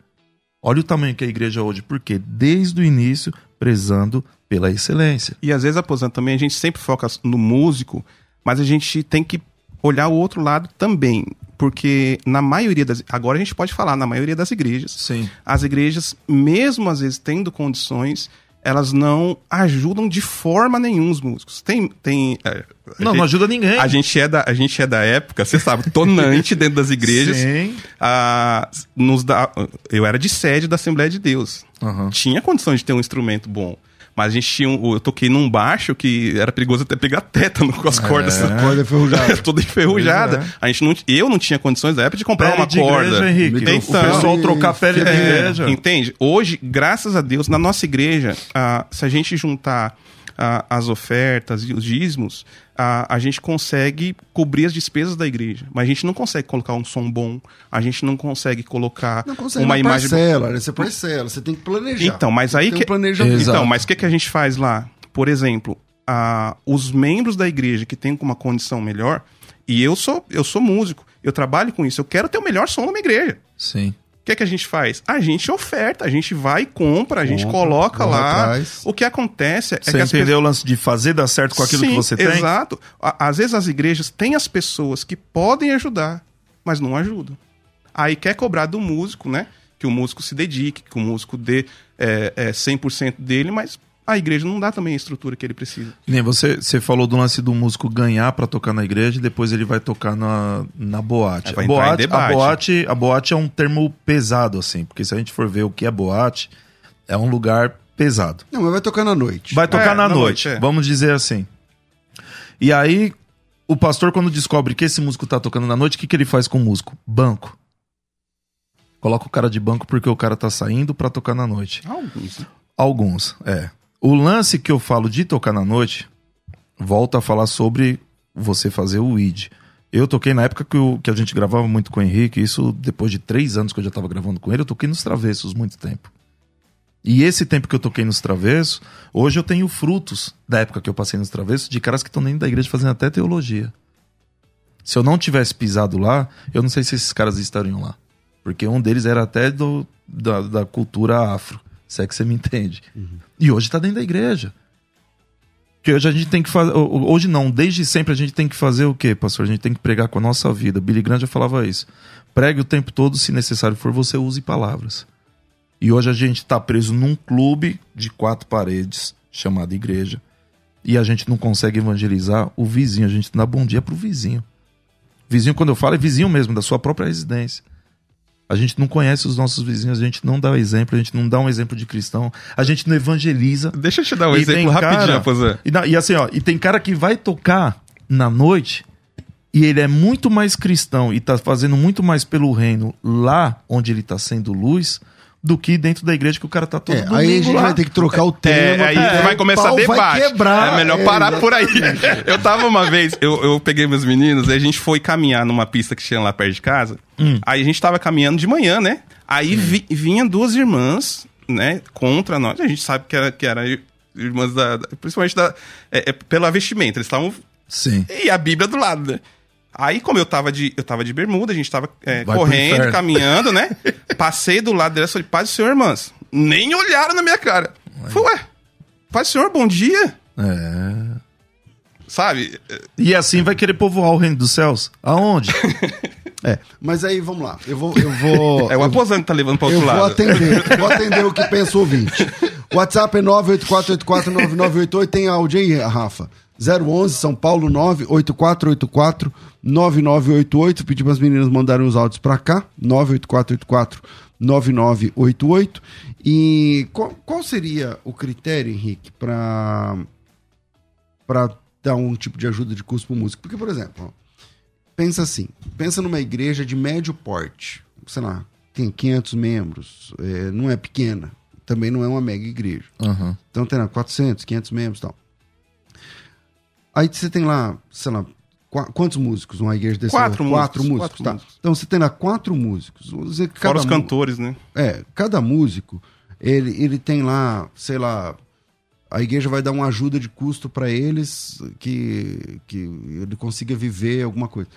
Olha o tamanho que é a igreja hoje. Por quê? Desde o início, prezando pela excelência. E às vezes, aposentando também, a gente sempre foca no músico, mas a gente tem que olhar o outro lado também. Porque na maioria das. Agora a gente pode falar, na maioria das igrejas, Sim. as igrejas, mesmo às vezes tendo condições, elas não ajudam de forma nenhuma os músicos. Tem. tem é, Não, gente- não ajuda ninguém. A gente, é da, a gente é da época, você sabe, tonante dentro das igrejas. Sim. Ah, nos dá, eu era de sede da Assembleia de Deus. Aham. Tinha condições de ter um instrumento bom. Mas a gente tinha um, eu toquei num baixo que era perigoso até pegar tétano com as cordas. A corda é ferrujada. Toda enferrujada. É. A gente não, eu não tinha condições da época de comprar Pele uma de corda. igreja, Henrique. Então, o pessoal trocar pele de é, igreja. Entende? Hoje, graças a Deus, na nossa igreja, ah, se a gente juntar ah, as ofertas e os dízimos, ah, a gente consegue cobrir as despesas da igreja. Mas a gente não consegue colocar um som bom, a gente não consegue colocar Não consegue uma uma imagem. parcela, né? Você parcela, você tem que planejar. Então, mas Tem aí que. um. Então, mas o que, que a gente faz lá? Por exemplo, ah, os membros da igreja que têm uma condição melhor, e eu sou, eu sou músico, eu trabalho com isso, eu quero ter o melhor som na minha igreja. Sim. O que, que a gente faz? A gente oferta, a gente vai e compra, a gente Compra, coloca lá. atrás. O que acontece é Você que as entendeu o lance de fazer dar certo com aquilo Sim, que você tem? Exato. Às vezes as igrejas têm as pessoas que podem ajudar, mas não ajudam. Aí quer cobrar do músico, né? Que o músico se dedique, que o músico dê é, é, 100% dele, mas a igreja não dá também a estrutura que ele precisa. Nem você, você falou do lance do músico ganhar pra tocar na igreja e depois ele vai tocar na, na boate. É, boate, a boate. A boate é um termo pesado, assim, porque se a gente for ver o que é boate, é um lugar pesado. Não, mas vai tocar na noite. Vai tocar É, na, na noite, noite, é. vamos dizer assim. E aí, O pastor, quando descobre que esse músico tá tocando na noite, o que, que ele faz com o músico? Banco. Coloca o cara de banco porque o cara tá saindo pra tocar na noite. Alguns. né? Alguns, é. O lance que eu falo de tocar na noite, volta a falar sobre você fazer o id. Eu toquei na época que, o- que a gente gravava muito com o Henrique, isso depois de três anos que eu já tava gravando com ele, eu toquei nos travessos muito tempo. E esse tempo que eu toquei nos travessos, hoje eu tenho frutos da época que eu passei nos travessos de caras que estão dentro da igreja fazendo até teologia. Se eu não tivesse pisado lá, eu não sei se esses caras estariam lá. Porque um deles era até do, da, da cultura afro, se é que você me entende. E hoje tá dentro da igreja. Que hoje a gente tem que fazer. Hoje não, desde sempre a gente tem que fazer o quê, pastor? A gente tem que pregar com a nossa vida. Billy Graham já falava isso. Pregue o tempo todo, se necessário for, você use palavras. E hoje a gente tá preso num clube de quatro paredes, chamado igreja. E a gente não consegue evangelizar o vizinho. A gente não dá bom dia pro vizinho. Vizinho, quando eu falo, é vizinho mesmo, da sua própria residência. A gente não conhece os nossos vizinhos, a gente não dá exemplo, a gente não dá um exemplo de cristão, a gente não evangeliza. Deixa eu te dar um E exemplo tem rapidinho, cara- Raposan. E, e assim, ó, e tem cara que vai tocar na noite e ele é muito mais cristão e tá fazendo muito mais pelo reino lá onde ele tá sendo luz do que dentro da igreja que o cara tá todo É, domingo aí a gente lá. vai ter que trocar o tema. É, aí porque vai começar debate. Vai quebrar. É melhor É, parar por aí. Eu tava uma vez, eu, eu peguei meus meninos, aí a gente foi caminhar numa pista que tinha lá perto de casa. Aí a gente tava caminhando de manhã, né? Aí vi- vinha duas irmãs, né, contra nós. A gente sabe que era, que era irmãs da. da- principalmente da. É, é, pela vestimenta. Eles estavam. Sim. E a Bíblia do lado, né? Aí, como eu tava de, eu tava de bermuda, a gente tava é, correndo, caminhando, né? Passei do lado delas e falei, paz do Senhor, irmãs. Nem olharam na minha cara. Falei, ué, paz do Senhor, bom dia. É. Sabe? E assim vai querer povoar o reino dos céus? Aonde? É, mas aí vamos lá. Eu vou. Eu vou É o eu, aposando que tá levando pra outro eu vou lado. atender. Vou atender o que pensa o ouvinte. WhatsApp é 984849988. Tem áudio aí, Rafa. 011 São Paulo 98484 9988. Pedi para as meninas mandarem os áudios para cá. 98484 9988. E qual, qual seria o critério, Henrique, para para dar um tipo de ajuda de custo para músico? Porque, por exemplo, pensa assim, pensa numa igreja de médio porte, sei lá, tem 500 membros, é, não é pequena, também não é uma mega igreja. Aham. Então tem lá 400, 500 membros e tal. Aí você tem lá, sei lá, qua- quantos músicos uma igreja desse? Quatro Quatro músicos, músicos, quatro tá. músicos. Então você tem lá quatro músicos. Vamos dizer que Fora os cantores, né? é, cada músico, ele, ele tem lá, sei lá, a igreja vai dar uma ajuda de custo para eles que, que ele consiga viver alguma coisa.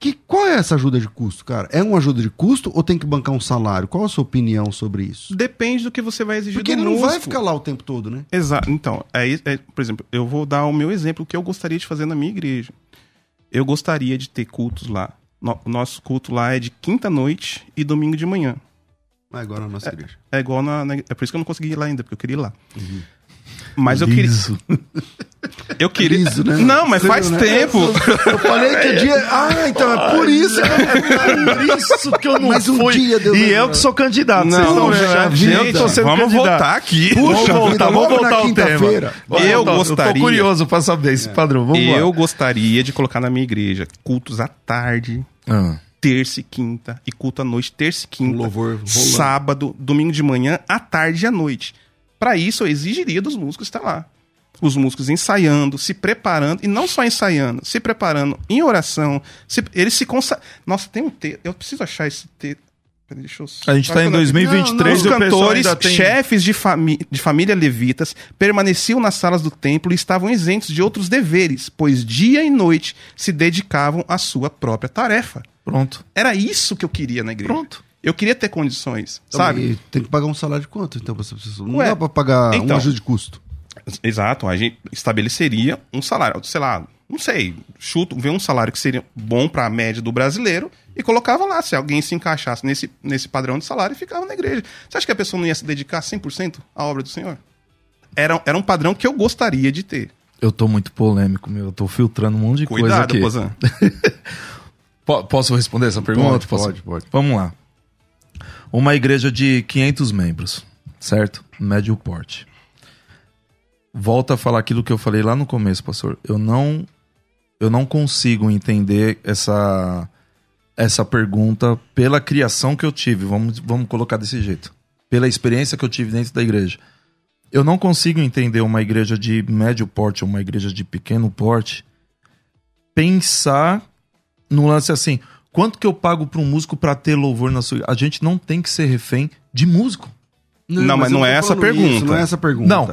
Que, qual é essa ajuda de custo, cara? É uma ajuda de custo ou tem que bancar um salário? Qual a sua opinião sobre isso? Depende do que você vai exigir Porque do ele não vai ficar lá o tempo todo, né? Exato. Então, é, é, por exemplo, eu vou dar o meu exemplo, o que eu gostaria de fazer na minha igreja. Eu gostaria de ter cultos lá. No- O nosso culto lá é de quinta-noite e domingo de manhã. Ah, agora na nossa igreja. É igual na, na- É por isso que eu não consegui ir lá ainda, porque eu queria ir lá. Mas eu queria. Liso. Eu queria. Liso, né? Não, mas Você faz né? tempo. Eu falei que o dia. Ah, então é por isso. Por isso que eu não Mas um fui. dia Deus e eu que sou candidato. Não, vocês estão vendo, já né? vi, eu que tô gente, sendo vamos candidato. voltar aqui. Puxa Vamos voltar, vamos logo na voltar ao tema. Eu voltar. Eu gostaria- tô curioso pra saber esse padrão. Vamos lá. Eu gostaria de colocar na minha igreja cultos à tarde, Ah. terça e quinta, e culto à noite, terça e quinta. Um louvor rolando. sábado, domingo de manhã, à tarde e à noite. Para isso, eu exigiria dos músicos estar lá. Os músicos ensaiando, se preparando, e não só ensaiando, se preparando em oração. se- eles se consa... Nossa, tem um texto. Eu preciso achar esse texto. Peraí, Deixa eu... A gente tá em 2023 Os e o pessoal cantores, tem... chefes de, fami de família levitas, permaneciam nas salas do templo e estavam isentos de outros deveres, pois dia e noite se dedicavam à sua própria tarefa. Pronto. Era isso que eu queria na igreja. Pronto. Eu queria ter condições, sabe? E tem que pagar um salário de quanto, então, pra essa pessoa? Não Ué, dá pra pagar então. uma ajuda de custo. Exato, a gente estabeleceria um salário, sei lá, não sei, chuto, ver um salário que seria bom para a média do brasileiro e colocava lá, se alguém se encaixasse nesse, nesse padrão de salário, ficava na igreja. Você acha que a pessoa não ia se dedicar 100% à obra do Senhor? Era, era um padrão que eu gostaria de ter. Eu tô muito polêmico, meu. Eu tô filtrando um monte de coisa Cuidado, aqui. Pozan. Po- posso responder essa pergunta? Pode, Posso? pode, pode. Vamos lá. Uma igreja de 500 membros, certo? Médio porte. Volta a falar aquilo que eu falei lá no começo, pastor. Eu não Eu não consigo entender essa, essa pergunta pela criação que eu tive. Vamos, vamos colocar desse jeito. Pela experiência que eu tive dentro da igreja. Eu não consigo entender uma igreja de médio porte ou uma igreja de pequeno porte pensar no lance assim: quanto que eu pago para um músico para ter louvor na sua. A gente não tem que ser refém de músico. Não, mas eu não é essa a pergunta. isso, não é essa a pergunta. Não, a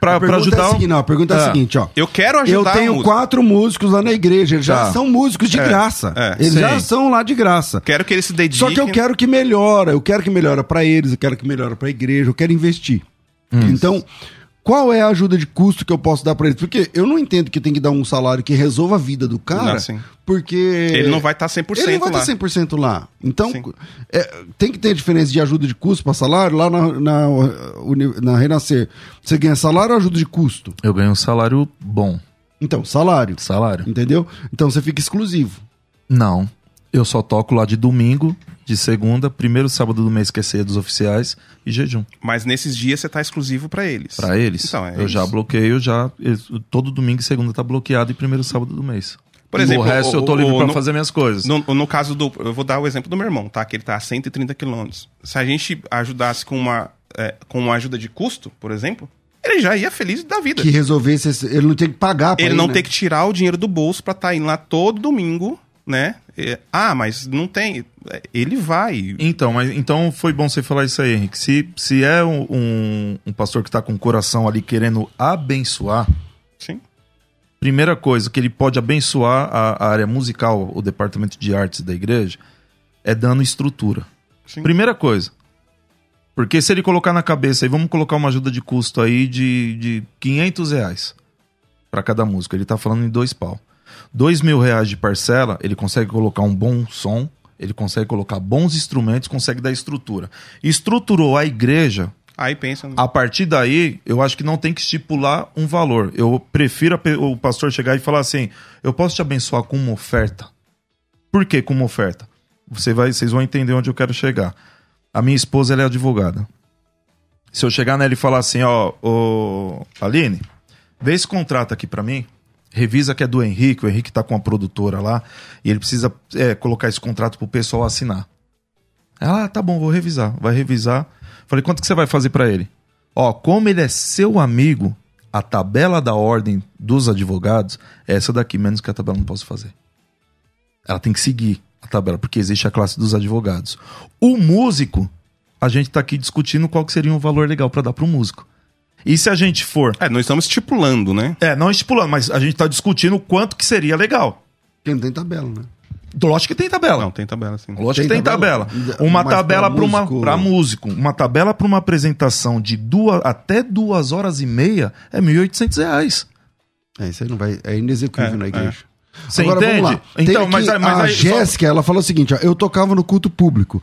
pra pergunta ajudar. é a seguinte, não, a pergunta é a Ah. seguinte, ó. Eu quero Eu ajudar a tenho quatro músicos lá na igreja, eles já Tá. são músicos de É, graça. é, eles sim. já são lá de graça. Quero que eles se dediquem. Só que eu quero que melhora, eu quero que melhora pra eles, eu quero que melhora pra igreja, eu quero investir. Hum. Então, qual é a ajuda de custo que eu posso dar pra eles? Porque eu não entendo que tem que dar um salário que resolva a vida do cara, Não, sim. porque Ele não vai estar 100% ele não vai lá. estar 100% lá. Então, é, tem que ter diferença de ajuda de custo para salário. Lá na, na, na Renascer, você ganha salário ou ajuda de custo? Eu ganho um salário bom. Então, salário. Salário? Entendeu? Então você fica exclusivo. Não. Eu só toco lá de domingo, de segunda, primeiro sábado do mês que é ceia dos oficiais e jejum. Mas nesses dias você tá exclusivo pra eles. Pra eles. Então, é eu já isso. bloqueio, já. Todo domingo e segunda tá bloqueado e primeiro sábado do mês. Por exemplo, o resto o- eu tô livre no- fazer minhas coisas. No, no caso do. Eu vou dar o exemplo do meu irmão, tá? Que ele tá a 130 quilômetros. Se a gente ajudasse com uma, é, com uma ajuda de custo, por exemplo, ele já ia feliz da vida. Que resolvesse, esse- ele não tem que pagar pra ele ir, não né? tem que tirar o dinheiro do bolso pra estar indo lá todo domingo, né? É, ah, mas não tem. Ele vai. Então, mas então foi bom você falar isso aí, Henrique. Se, se é um, um, um pastor que tá com o coração ali querendo abençoar, Sim. primeira coisa que ele pode abençoar a, a área musical, o departamento de artes da igreja, é dando estrutura. Sim. Primeira coisa. Porque se ele colocar na cabeça aí, vamos colocar uma ajuda de custo aí de, de 500 reais para cada músico. Ele tá falando em dois pau. Dois mil reais de parcela, ele consegue colocar um bom som, ele consegue colocar bons instrumentos, consegue dar estrutura. Estruturou a igreja, Aí pensa. no- a partir daí, eu acho que não tem que estipular um valor. Eu prefiro o pastor chegar e falar assim: eu posso te abençoar com uma oferta. Por que com uma oferta? Você vai, vocês vão entender onde eu quero chegar. A minha esposa ela é advogada. Se eu chegar nela e falar assim, ó, ô, Aline, vê esse contrato aqui pra mim, revisa que é do Henrique, o Henrique tá com a produtora lá, e ele precisa é, colocar esse contrato pro pessoal assinar. Ela, ah, tá bom, vou revisar. Vai revisar. Falei, quanto que você vai fazer pra ele? Ó, como ele é seu amigo, a tabela da ordem dos advogados é essa daqui, menos que a tabela não posso fazer. Ela tem que seguir a tabela, porque existe a classe dos advogados. O músico, a gente tá aqui discutindo qual que seria um valor legal pra dar pro músico. E se a gente for. É, nós estamos estipulando, né? É, não estipulando, mas a gente tá discutindo quanto que seria legal. Porque não tem tabela, né? Lógico que tem tabela. Não, tem tabela assim. Lógico Tem que tem tabela. tabela? Uma Mas tabela pra para uma músico- para músico, uma tabela para uma apresentação de duas até duas horas e meia é 1.800 reais. É, isso aí não vai. É inexecuível É, na igreja. Você Agora, entende? Vamos lá. Então, mas, aqui mas a aí, só- Jéssica, ela falou o seguinte: ó, eu tocava no culto público.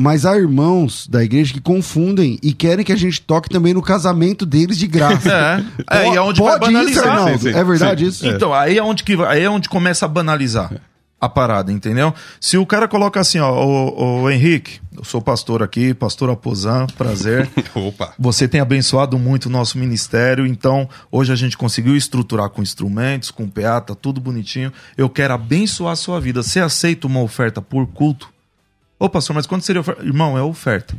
Mas há irmãos da igreja que confundem e querem que a gente toque também no casamento deles de graça. É, é, é onde vai Pode isso, banalizar. Arnaldo? Sim, sim, é verdade sim. isso? Então, aí é onde que aí é onde começa a banalizar a parada, entendeu? Se o cara coloca assim, ó, ô, ô, Henrique, eu sou pastor aqui, pastor Aposan, prazer. Opa. Você tem abençoado muito o nosso ministério, então hoje a gente conseguiu estruturar com instrumentos, com PA, tá tudo bonitinho. Eu quero abençoar a sua vida. Você aceita uma oferta por culto? Ô, pastor, mas quanto seria oferta? Irmão, é oferta.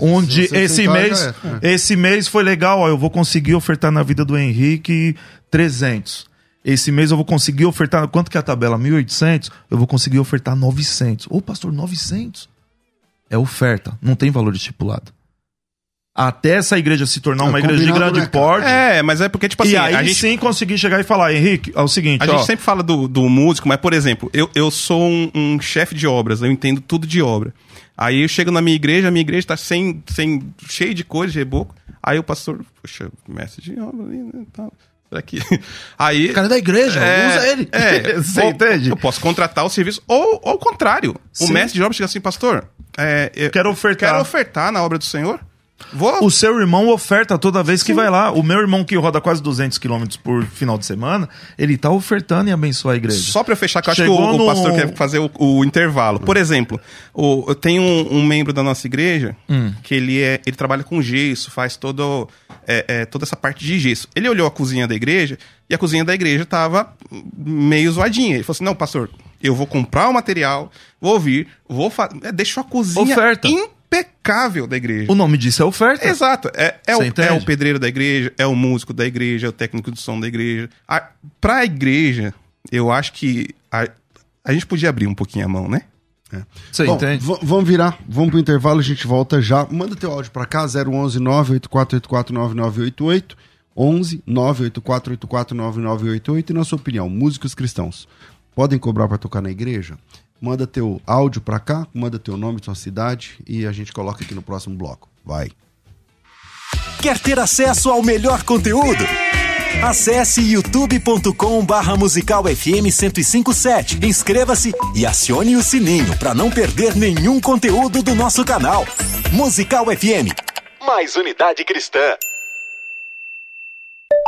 Onde esse mês, é. esse mês foi legal, ó, eu vou conseguir ofertar na vida do Henrique 300. Esse mês eu vou conseguir ofertar, quanto que é a tabela? 1.800? Eu vou conseguir ofertar 900. Ô, pastor, 900? É oferta, não tem valor estipulado. Até essa igreja se tornar É uma igreja de grande né, porte. É, mas é porque, tipo assim, e aí a gente sim conseguir chegar e falar, Henrique, é o seguinte, A ó, gente sempre fala do, do músico, mas, por exemplo, eu, eu sou um, um chefe de obras, eu entendo tudo de obra. Aí eu chego na minha igreja, a minha igreja tá sem, sem, cheio de coisa, de reboco. Aí o pastor, poxa, mestre de obra ali, né? Tal. Será que. Aí. cara da igreja, É, usa ele. É, Você ou- entende? Eu posso contratar o serviço. Ou ou ao contrário. O Sim. mestre de obra chega assim, pastor. É, eu Quero ofertar. Quero ofertar na obra do Senhor. Vou. O seu irmão oferta toda vez que vai lá. O meu irmão que roda quase 200 quilômetros por final de semana, ele tá ofertando e abençoa a igreja. Só pra eu fechar, que eu acho que o, o no- pastor quer fazer o, o intervalo. Por exemplo, o, eu tenho um, um membro da nossa igreja Hum. que ele, é, ele trabalha com gesso, faz todo, é, é, toda essa parte de gesso. Ele olhou a cozinha da igreja e a cozinha da igreja tava meio zoadinha. Ele falou assim: não, pastor, eu vou comprar o material, vou vir, vou fazer. Deixou a cozinha Oferta. Impecável da igreja. O nome disso é oferta. Exato. É, é, o, é o pedreiro da igreja, é o músico da igreja, é o técnico de som da igreja. A, pra igreja, eu acho que a, a gente podia abrir um pouquinho a mão, né? Você Bom, entende? vamos virar, vamos pro intervalo, a gente volta já. Manda teu áudio pra cá, 011 98484 9988, 11 98484 9988 e na sua opinião, músicos cristãos podem cobrar pra tocar na igreja? Manda teu áudio pra cá, manda teu nome, tua cidade e a gente coloca aqui no próximo bloco. Vai. Quer ter acesso ao melhor conteúdo? Acesse youtube.com barra musical FM 1057. Inscreva-se e acione o sininho para não perder nenhum conteúdo do nosso canal. Musical FM. Mais unidade cristã.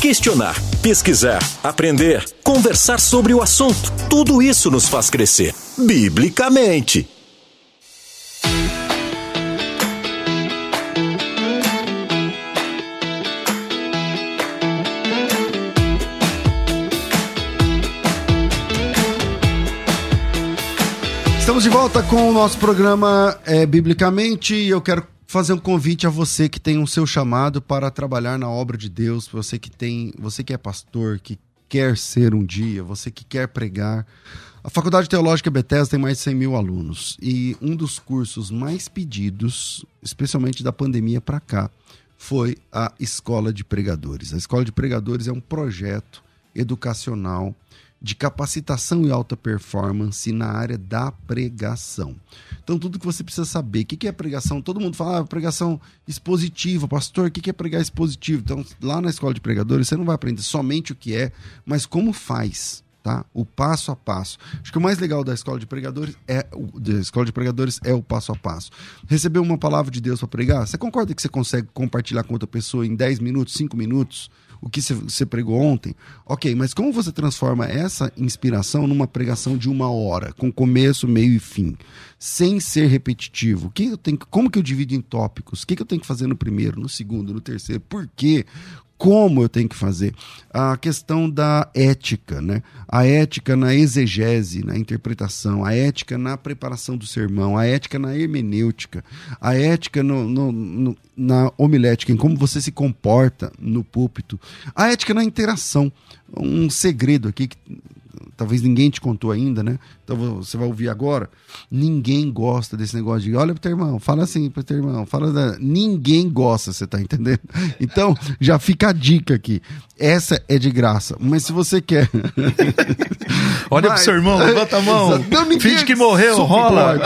Questionar, pesquisar, aprender, conversar sobre o assunto. Tudo isso nos faz crescer. Biblicamente. Estamos de volta com o nosso programa é, Biblicamente e eu quero fazer um convite a você que tem o seu chamado para trabalhar na obra de Deus, você que tem, você que é pastor, que quer ser um dia, você que quer pregar. A Faculdade Teológica Bethesda tem mais de 100 mil alunos e um dos cursos mais pedidos, especialmente da pandemia para cá, foi a Escola de Pregadores. A Escola de Pregadores é um projeto educacional de capacitação e alta performance na área da pregação. Então, tudo que você precisa saber. O que é pregação? Todo mundo fala, ah, pregação expositiva. Pastor, o que é pregar expositivo? Então, lá na escola de pregadores, você não vai aprender somente o que é, mas como faz. Tá? O passo a passo. Acho que o mais legal da escola de pregadores é o da escola de pregadores é o passo a passo. Receber uma palavra de Deus para pregar, você concorda que você consegue compartilhar com outra pessoa em 10 minutos, 5 minutos? O que você- pregou ontem. Ok, mas como você transforma essa inspiração numa pregação de uma hora, com começo, meio e fim, sem ser repetitivo? Que eu tenho, como que eu divido em tópicos? O que, que eu tenho que fazer no primeiro, no segundo, no terceiro? Por quê? Como eu tenho que fazer? A questão da ética, né? A ética na exegese, na interpretação, a ética na preparação do sermão, a ética na hermenêutica, a ética no- no- no- na homilética, em como você se comporta no púlpito, a ética na interação. Um segredo aqui que talvez ninguém te contou ainda, né? Então você vai ouvir agora. Ninguém gosta desse negócio de olha pro teu irmão, fala assim pro teu irmão, fala da... ninguém gosta, você tá entendendo? Então, já fica a dica aqui. Essa é de graça, mas se você quer Olha Mas- pro seu irmão, levanta a mão. Não, ninguém Finge que morreu, rola.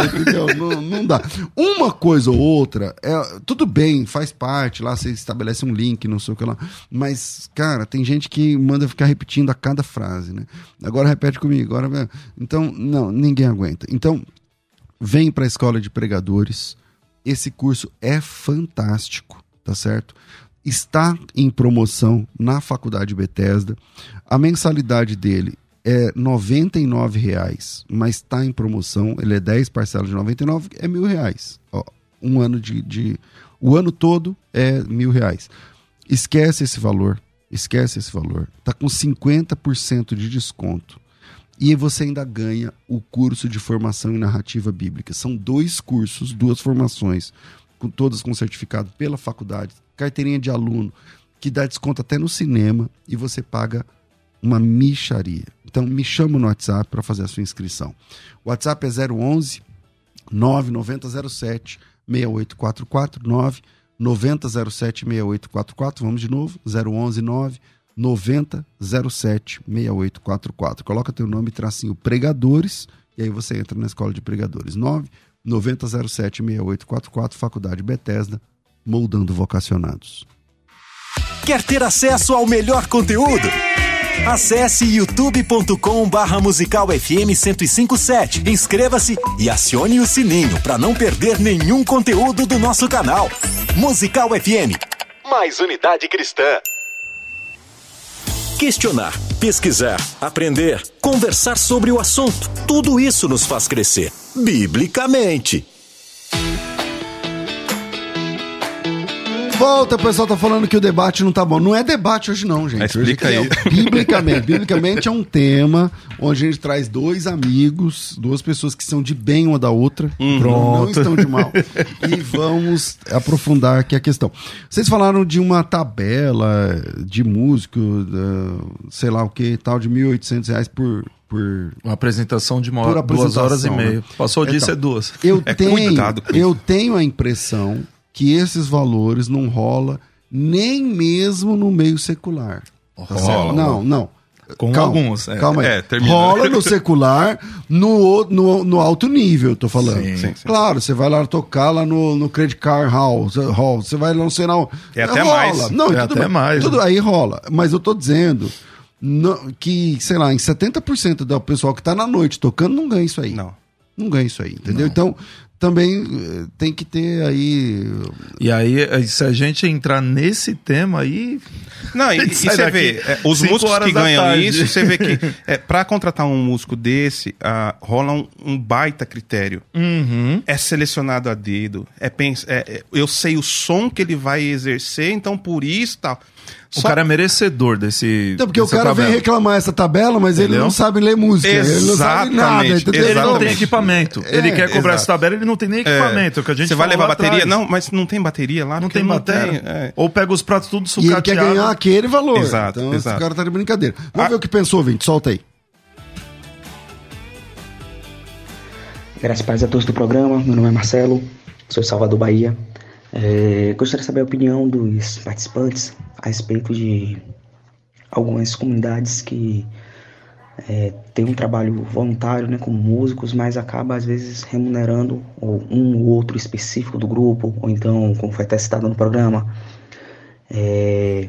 Não, não dá. Uma coisa ou outra, é, tudo bem, faz parte, lá você estabelece um link, não sei o que lá. Mas, cara, tem gente que manda ficar repetindo a cada frase, né? Agora repete comigo, agora. Então, não, ninguém aguenta. Então, vem para a escola de pregadores. Esse curso é fantástico, tá certo? Está em promoção na Faculdade Bethesda. A mensalidade dele é 99 reais, mas está em promoção. Ele é 10 parcelas de 99, é mil reais. Ó, um ano de, de- O ano todo é mil reais. Esquece esse valor. Esquece esse valor. Tá com 50% de desconto. E você ainda ganha o curso de formação em narrativa bíblica. São dois cursos, duas formações, com todas com certificado pela faculdade, carteirinha de aluno, que dá desconto até no cinema e você paga uma micharia. Então me chama no WhatsApp para fazer a sua inscrição. O WhatsApp é 011 9907 6844 99007 6844. Vamos de novo, 011 9 9007 6844. Coloca teu nome tracinho pregadores e aí você entra na escola de pregadores. 9 9007 6844, Faculdade Bethesda, moldando vocacionados. Quer ter acesso ao melhor conteúdo? Acesse youtube.com barra musical FM 1057. Inscreva-se e acione o sininho para não perder nenhum conteúdo do nosso canal. Musical FM. Mais unidade cristã. Questionar, pesquisar, aprender, conversar sobre o assunto. Tudo isso nos faz crescer. Biblicamente. Volta, o pessoal tá falando que o debate não tá bom. Não é debate hoje não, gente. Mas explica hoje aí. É, biblicamente. biblicamente é um tema onde a gente traz dois amigos, duas pessoas que são de bem uma da outra. Uhum. Não, não estão de mal. e vamos aprofundar aqui a questão. Vocês falaram de uma tabela de músico, uh, sei lá o que, tal, de 1.800 reais por... por... Uma apresentação de uma hora, duas horas e apresentação, meia. né? Passou disso Então. é duas. Eu É, tenho, cuidado eu tenho a impressão que esses valores não rola nem mesmo no meio secular. Tá Rola, certo? Não, não. Com calma, alguns, é. calma aí. É, termina. rola no secular, no, no, no alto nível, tô falando. Sim, sim, sim. Claro, você vai lá tocar lá no, no Credit Card Hall, hall, você vai lá no sinal. É até rola. mais. Não, É tudo até bem. mais, Tudo né? aí rola. Mas eu tô dizendo não- que, sei lá, em 70% do pessoal que tá na noite tocando não ganha isso aí. Não. Não ganha isso aí, entendeu? Então, também eh, tem que ter aí. E aí, eh, se a gente entrar nesse tema aí. Não, e, e você daqui vê, é, os músicos que ganham isso, você vê que é, para contratar um músico desse, ah, rola um, um baita critério. Uhum. É selecionado a dedo. É, é- é- eu sei o som que ele vai exercer, então por isso tal. O Só- cara é merecedor desse. Então, porque o cara tabela. vem reclamar essa tabela, mas ele Entendeu? não sabe ler música. Ele não sabe nada, Exatamente, entendeu? Ele não Exatamente. tem equipamento. É, ele quer cobrar exato. essa tabela, ele não tem nem equipamento. é o que a gente você vai levar bateria? atrás. Não, mas não tem bateria lá? Não tem bateria. é. Ou pega os pratos tudo E ele quer sucateado. ganhar aquele valor. Exato, então, exato. esse cara tá de brincadeira. Vamos Ah. ver o que pensou, Vinte. Solta aí. Graças a a todos do programa, meu nome é Marcelo, sou de Salvador, Bahia. É, gostaria de saber a opinião dos participantes a respeito de algumas comunidades que é, têm um trabalho voluntário né, como músicos, mas acaba às vezes remunerando um ou outro específico do grupo, ou então, como foi até citado no programa, é,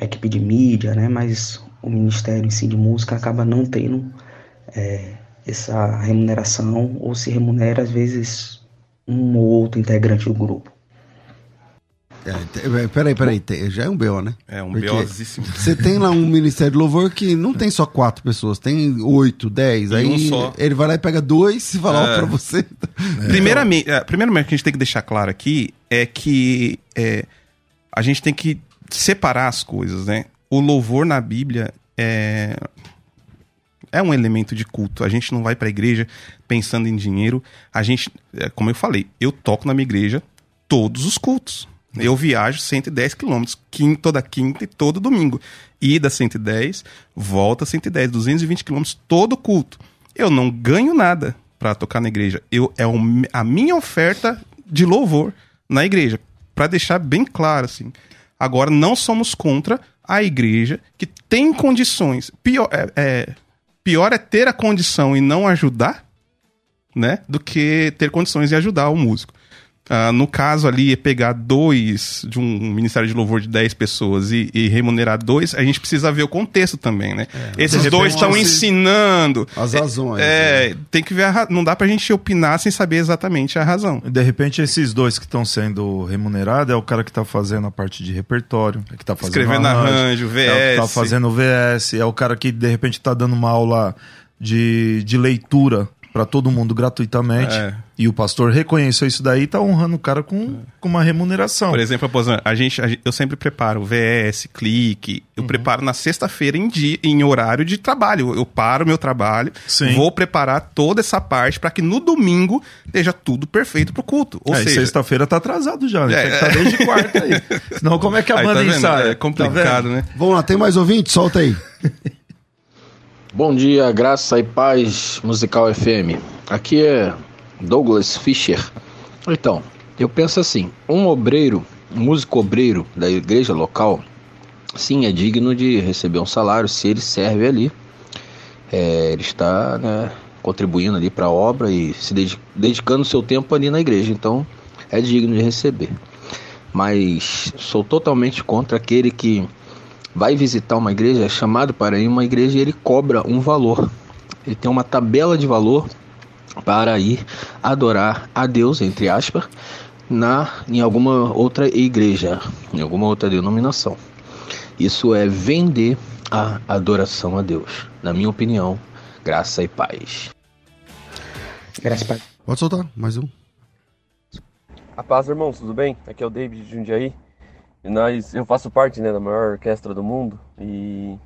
equipe de mídia, né, mas o ministério em si de música acaba não tendo é, essa remuneração ou se remunera às vezes um ou outro integrante do grupo. É, te- peraí, peraí. te- já é um BO, né? É um Porque BOzíssimo. Você tem lá um Ministério de Louvor que não tem só quatro pessoas, tem oito, dez. E aí um ele vai lá e pega dois e fala ó, É. pra você. Primeiramente, é, primeiramente, o que a gente tem que deixar claro aqui é que é, a gente tem que separar as coisas, né? O louvor na Bíblia é, é um elemento de culto. A gente não vai pra igreja pensando em dinheiro. A gente, é, como eu falei, eu toco na minha igreja todos os cultos. Eu viajo 110 quilômetros, toda quinta e todo domingo. Ida 110, volta 110, 220 quilômetros todo culto. Eu não ganho nada pra tocar na igreja. Eu, é o- a minha oferta de louvor na igreja. Pra deixar bem claro, assim. Agora, não somos contra a igreja que tem condições. Pior é, é- pior é ter a condição e não ajudar, né? Do que ter condições de ajudar o músico. Ah, no caso ali, é pegar dois de um ministério de louvor de 10 pessoas e, e remunerar dois, a gente precisa ver o contexto também, né? Esses De dois estão ensinando. As razões, É, né? tem que ver a ra- Não dá pra gente opinar sem saber exatamente a razão. De repente, esses dois que estão sendo remunerados é o cara que tá fazendo a parte de repertório, é que tá fazendo Escrevendo arranjo, É o que tá VS. fazendo VS, é o cara que de repente tá dando uma aula de, de leitura para todo mundo gratuitamente. É. E o pastor reconheceu isso daí e tá honrando o cara com, com uma remuneração. Por exemplo, Aposan, a gente, a gente- eu sempre preparo VS, clique. Uhum. Eu preparo na sexta-feira em, dia- em horário de trabalho. Eu paro meu trabalho, Sim. vou preparar toda essa parte para que no domingo esteja tudo perfeito pro culto. Ou é, seja, sexta-feira tá atrasado já, né? É, Tem que tá desde quarta aí. Senão como é que a aí, banda tá ensaia? É complicado, Tá né? Vamos lá, tem mais ouvinte? Solta aí. Bom dia, graça e paz, Musical FM. Aqui é Douglas Fischer. Então, eu penso assim: um obreiro, um músico obreiro da igreja local, sim, é digno de receber um salário se ele serve ali. É, ele está né, contribuindo ali para a obra e se dedi- dedicando seu tempo ali na igreja. Então, é digno de receber. Mas sou totalmente contra aquele que vai visitar uma igreja, é chamado para ir uma igreja e ele cobra um valor. Ele tem uma tabela de valor para ir adorar a Deus, entre aspas, na, em alguma outra igreja, em alguma outra denominação. Isso é vender a adoração a Deus. Na minha opinião, graça e paz. Graças a paz. Pode soltar, mais um. A paz, irmãos, tudo bem? Aqui é o David de Jundiaí. E nós, eu faço parte né, da maior orquestra do mundo e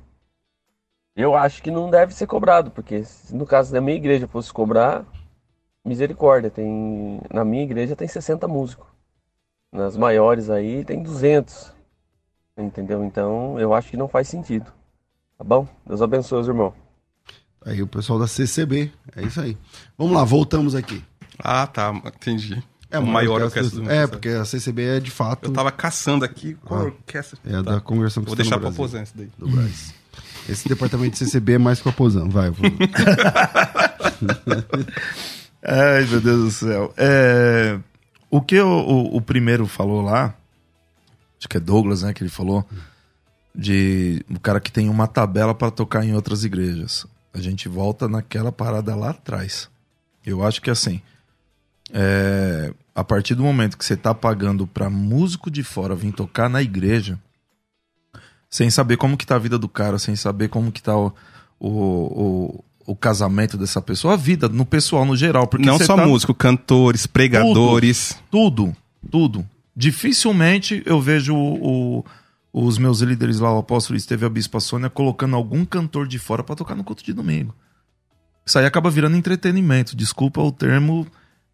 eu acho que não deve ser cobrado, porque se no caso da minha igreja fosse cobrar, misericórdia, tem na minha igreja tem 60 músicos. Nas maiores aí tem 200. Entendeu? Então, eu acho que não faz sentido. Tá bom? Deus abençoe os irmãos. Aí o pessoal da CCB, é isso aí. Vamos lá, voltamos aqui. Ah, tá, entendi. É maior orquestra- do mundo. É, porque a CCB é de fato Eu tava caçando aqui qual Ah, orquestra. é Tá. da Conversão Vou Cristã deixar pra Aposan isso daí. do Brasil. Esse departamento de CCB é mais que o Aposan, vai. Aposan. Ai, meu Deus do céu. É, o que o, o- o primeiro falou lá, acho que é Douglas, né, que ele falou, de o cara que tem uma tabela para tocar em outras igrejas. A gente volta naquela parada lá atrás. Eu acho que assim, é, a partir do momento que você tá pagando para músico de fora vir tocar na igreja, sem saber como que tá a vida do cara, sem saber como que tá o, o, o, o casamento dessa pessoa, a vida no pessoal no geral. Porque Não só tá- músico, cantores, pregadores. Tudo, tudo. Dificilmente eu vejo o- os meus líderes lá, o apóstolo Esteve a Bispa Sônia, colocando algum cantor de fora pra tocar no culto de domingo. Isso aí acaba virando entretenimento. Desculpa o termo,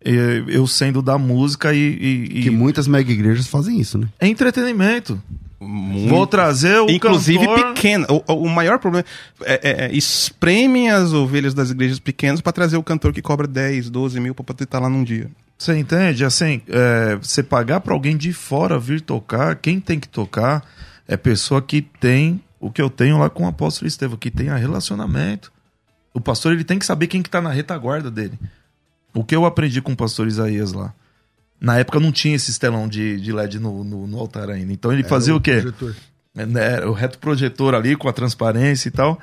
eu sendo da música e. e- e- que muitas mega igrejas fazem isso, né? É entretenimento. Muito. Vou trazer o Inclusive cantor... pequena. O, o maior problema é, é, é espremem as ovelhas das igrejas pequenas pra trazer o cantor que cobra 10, 12 mil pra poder estar lá num dia. Você entende? Assim, é, você pagar pra alguém de fora vir tocar, quem tem que tocar é pessoa que tem o que eu tenho lá com o apóstolo Estevão, que tem a relacionamento. O pastor ele tem que saber quem que tá na retaguarda dele. O que eu aprendi com o pastor Isaías lá. Na época não tinha esse telão de, de LED no, no, no altar ainda. Então ele fazia o quê? Projetor. É, né, o reto projetor ali com a transparência e tal.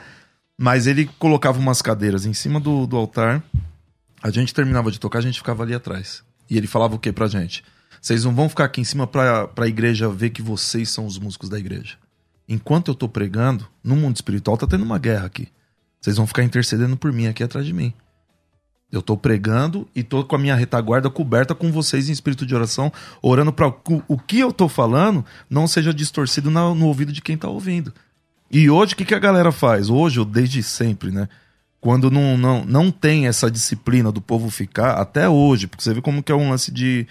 Mas ele colocava umas cadeiras em cima do, do altar. A gente terminava de tocar, a gente ficava ali atrás. E ele falava o que pra gente? Vocês não vão ficar aqui em cima pra, pra igreja ver que vocês são os músicos da igreja. Enquanto eu tô pregando, no mundo espiritual tá tendo uma guerra aqui. Vocês vão ficar intercedendo por mim aqui atrás de mim. Eu tô pregando e tô com a minha retaguarda coberta com vocês em espírito de oração, orando para o que eu tô falando não seja distorcido no ouvido de quem tá ouvindo. E hoje o que, que a galera faz? Hoje, ou desde sempre, né? Quando não, não, não tem essa disciplina do povo ficar, até hoje, porque você vê como que é um lance de,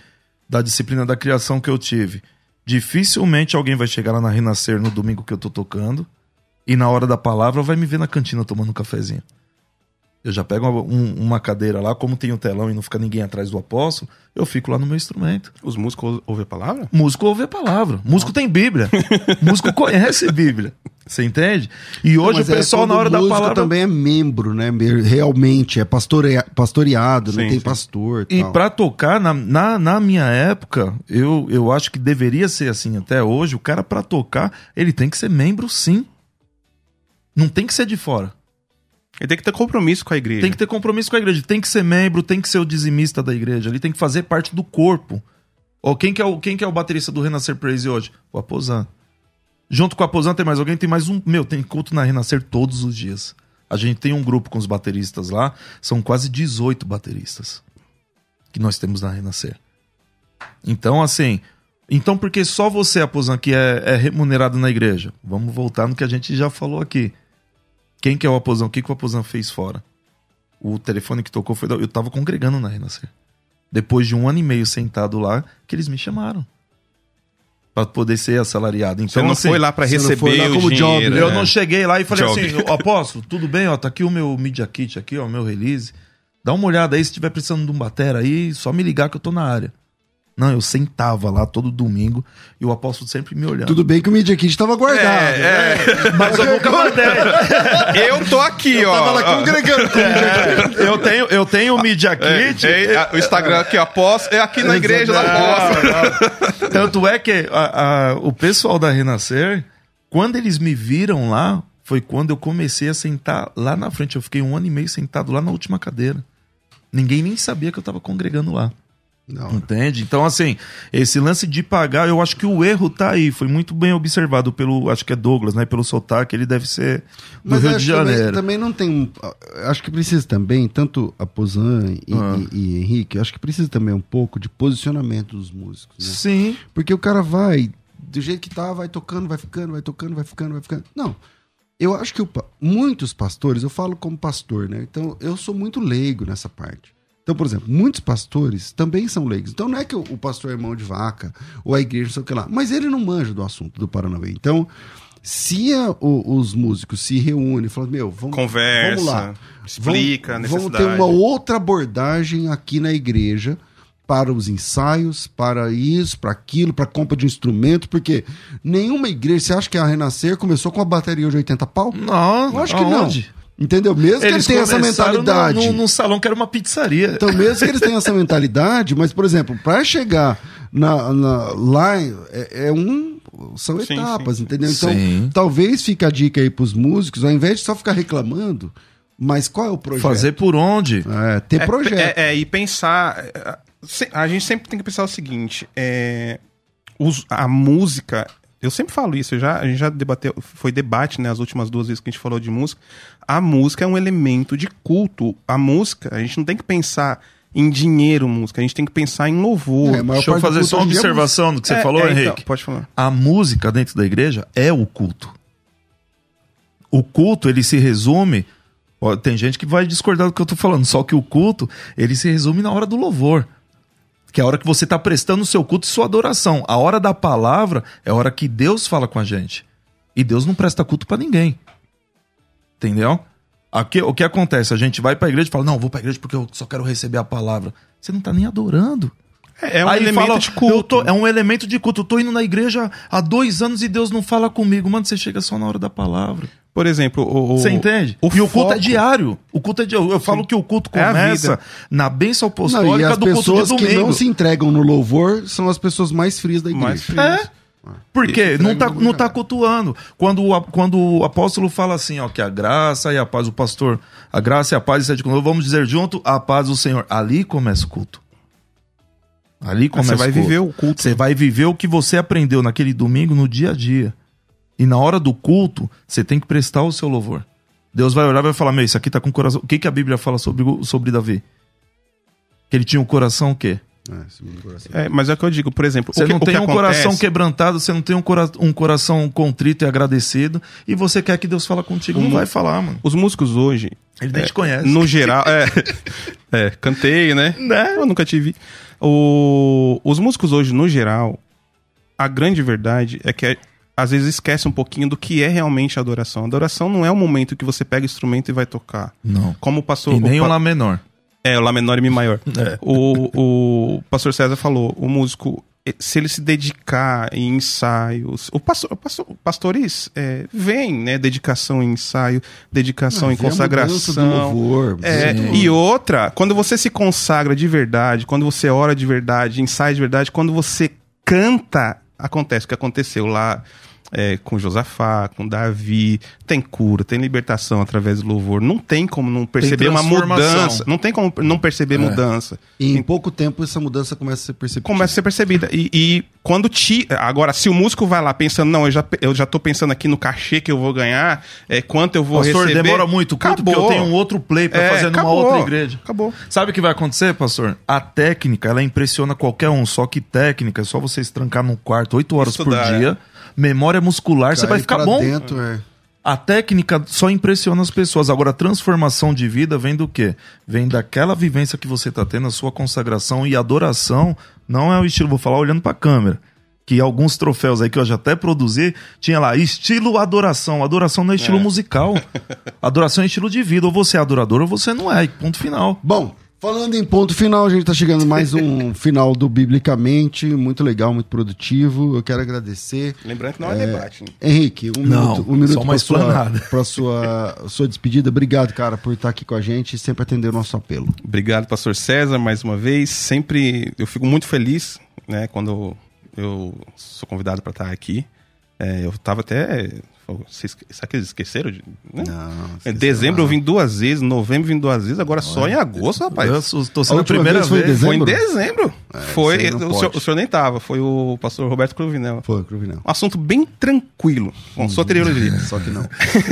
da disciplina da criação que eu tive. Dificilmente alguém vai chegar lá na Renascer no domingo que eu tô tocando e na hora da palavra vai me ver na cantina tomando um cafezinho. Eu já pego uma, um- uma cadeira lá, como tem o telão e não fica ninguém atrás do apóstolo, eu fico lá no meu instrumento. Os músicos ou- ouvem a palavra? Músico ouve a palavra. Músico tem Bíblia. Músico conhece Bíblia. Você entende? E hoje Mas o é pessoal, quando na hora da músico palavra. também é membro, né? Realmente, é pastorea- pastoreado, não tem sim. pastor. E tal. pra tocar, na, na, na minha época, eu, eu acho que deveria ser assim até hoje. O cara, pra tocar, ele tem que ser membro, sim. Não tem que ser de fora. Ele tem que ter compromisso com a igreja. Tem que ter compromisso com a igreja. Tem que ser membro, tem que ser o dizimista da igreja. Ele tem que fazer parte do corpo. Ó, quem, que é o, quem que é o baterista do Renascer Praise hoje? O Aposan. Junto com o Aposan tem mais alguém? Tem mais um. Meu, tem culto na Renascer todos os dias. A gente tem um grupo com os bateristas lá, são quase 18 bateristas que nós temos na Renascer. Então, assim, então por que só você, Aposan, que é, é remunerado na igreja? Vamos voltar no que a gente já falou aqui. Quem que é o Aposan? O que, que o Aposan fez fora? O telefone que tocou foi. da- Eu tava congregando na Renascer. Depois de um ano e meio sentado lá, que eles me chamaram. Pra poder ser assalariado. Então, Você não assim, foi lá pra você não receber foi lá o como job, dinheiro. eu né? não cheguei lá e falei Job. assim, "Ô, apóstolo, tudo bem, ó, tá aqui o meu Media Kit aqui, ó, o meu release. Dá uma olhada aí, se tiver precisando de um batera aí, só me ligar que eu tô na área. Não, eu sentava lá todo domingo e o apóstolo sempre me olhando. Tudo bem que o Media Kit estava guardado. É, né? Mas eu nunca mandei. Eu tô aqui, ó. Tava lá congregando com o Media Kit. Eu tenho, eu tenho o Media É, Kit. é, o Instagram aqui, ó, após, é aqui na igreja da Após. Tanto é que a- a- o pessoal da Renascer, quando eles me viram lá, foi quando eu comecei a sentar lá na frente. Eu fiquei um ano e meio sentado lá na última cadeira. Ninguém nem sabia que eu tava congregando lá. Não, Entende? Então, assim, esse lance de pagar, eu acho que o erro tá aí. Foi muito bem observado pelo, acho que é Douglas, né? Pelo sotaque, ele deve ser do Mas Rio de que também, Janeiro. também não tem. Acho que precisa também, tanto a Pozan e, Ah. e- e Henrique, acho que precisa também um pouco de posicionamento dos músicos. Né? Sim. Porque o cara vai, do jeito que tá, vai tocando, vai ficando, vai tocando, vai ficando, vai ficando. Não. Eu acho que o muitos pastores, eu falo como pastor, né? Então eu sou muito leigo nessa parte. Então, por exemplo, muitos pastores também são leigos. Então não é que o, pastor é mão de vaca ou a igreja, não sei o que lá, mas ele não manja do assunto do Paranauê. Então, se a- o- os músicos se reúnem e falam, meu, vamos, Conversa, vamos lá. explica a vamos, vamos necessidade. ter uma outra abordagem aqui na igreja para os ensaios, para isso, para aquilo, para compra de instrumento, porque nenhuma igreja, você acha que a Renascer começou com uma bateria de 80 pau? Não, Eu acho que aonde? não. Entendeu? Mesmo que eles tenham essa mentalidade. Num, num salão que era uma pizzaria. Então, mesmo que eles tenham essa mentalidade, mas, por exemplo, para chegar na, na- lá, é, é um. São Sim, etapas, sim. entendeu? Então, Sim. talvez fique a dica aí pros músicos, ao invés de só ficar reclamando, mas qual é o projeto? Fazer por onde? É, ter É, projeto. É, é, e pensar. é, A gente sempre tem que pensar o seguinte: é, os- a música. Eu sempre falo isso, eu já, a gente já debateu, foi debate, né, as últimas duas vezes que a gente falou de música. A música é um elemento de culto. A música, a gente não tem que pensar em dinheiro música, a gente tem que pensar em louvor. É, Deixa eu fazer só uma é observação do que você É, falou, é, então, Henrique. pode falar. A música dentro da igreja é o culto. O culto, ele se resume. ó, tem gente que vai discordar do que eu tô falando, só que o culto, ele se resume na hora do louvor. Que é a hora que você está prestando o seu culto e sua adoração. A hora da palavra é a hora que Deus fala com a gente. E Deus não presta culto para ninguém. Entendeu? Aqui, o que acontece? A gente vai pra igreja e fala: Não, vou pra igreja porque eu só quero receber a palavra. Você não tá nem adorando. É, é um Aí elemento fala, de culto. tô- é um elemento de culto. Eu tô indo na igreja há dois anos e Deus não fala comigo. Mano, você chega só na hora da palavra. Por exemplo, o, o- Você entende? O e o culto é foco- diário. O culto é diário. Eu falo que o culto É a começa vida. na bênção Não, apostólica e as do culto de pessoas que não se entregam no louvor são as pessoas mais frias da igreja. Mais frios. É. Porque não tá, no não tá cultuando. Quando quando o apóstolo fala assim, ó, que a graça e a paz, o pastor, a graça e a paz conosco, vamos dizer junto, a paz do Senhor. Ali começa o culto. Ali começa Você vai culto. viver o culto. Você vai viver o que você aprendeu naquele domingo no dia a dia. E na hora do culto, você tem que prestar o seu louvor. Deus vai olhar e vai falar: Meu, isso aqui tá com o coração. O que, que a Bíblia fala sobre, sobre Davi? Que ele tinha um coração o quê? É, coração. É, mas é o que eu digo, por exemplo, Você o que, não o que tem um acontece- coração quebrantado, você não tem um, cora- um coração contrito e agradecido, e você quer que Deus fala contigo. Não vai falar, mano. Os músicos hoje, Ele nem É, te conhece. no geral, é, é, cantei, né? Né? Eu nunca tive. O, os músicos hoje, no geral, a grande verdade é que é- às vezes esquece um pouquinho do que é realmente a adoração. A adoração não é o momento que você pega o instrumento e vai tocar. Não. Como o pastor. E nem o pa- Lá menor. É, o Lá menor e Mi maior. É. O, o pastor César falou, o músico, eh, se ele se dedicar em ensaios... O pastor, o pastor, pastores é, vem, né? Dedicação em ensaio, dedicação Ah, em consagração. louvor, É, e outra, quando você se consagra de verdade, quando você ora de verdade, ensaia de verdade, quando você canta, acontece o que aconteceu lá é, com Josafá, com Davi, tem cura, tem libertação através do louvor. Não tem como não perceber uma mudança. Não tem como não perceber mudança. E em pouco tempo essa mudança começa a ser percebida. Começa a ser percebida. E, e quando te. Agora, se o músico vai lá pensando, não, eu já, eu já tô pensando aqui no cachê que eu vou ganhar, é, quanto eu vou Pastor, receber. demora muito culto porque eu tenho um outro play pra É, fazer numa acabou. outra igreja. Acabou. Sabe o que vai acontecer, pastor? A técnica, ela impressiona qualquer um, só que técnica é só você se trancar num quarto oito horas Estudar, por dia, memória muscular, você vai ficar bom. Dentro, é. A técnica só impressiona as pessoas. Agora, a transformação de vida vem do quê? Vem daquela vivência que você tá tendo, a sua consagração e adoração. Não é o estilo, vou falar olhando pra câmera. Que alguns troféus aí que eu já até produzi, tinha lá, estilo adoração. Adoração não é estilo musical. Adoração é estilo de vida. Ou você é adorador ou você não é. Ponto final. Bom, falando em ponto final, a gente tá chegando mais um final do Biblicamente, muito legal, muito produtivo. Eu quero agradecer. Lembrando que não é, debate. né? Henrique, um Não, minuto, um minuto pra sua, pra sua, sua despedida. Obrigado, cara, por estar aqui com a gente e sempre atender o nosso apelo. Obrigado, pastor César, mais uma vez. Sempre eu fico muito feliz, né, quando eu sou convidado para estar aqui. É, eu tava até. Vocês, será que eles esqueceram? De, né? Não, Em esqueceu dezembro eu vim duas vezes, novembro eu vim duas vezes, agora só em agosto, rapaz. Eu tô A sendo a, última primeira vez foi em vez. Foi em dezembro? dezembro. foi. O senhor, o senhor nem tava, foi o pastor Roberto Cruvinel. Foi, Cruvinel. Um assunto bem tranquilo. Bom, só teologia. Só que não.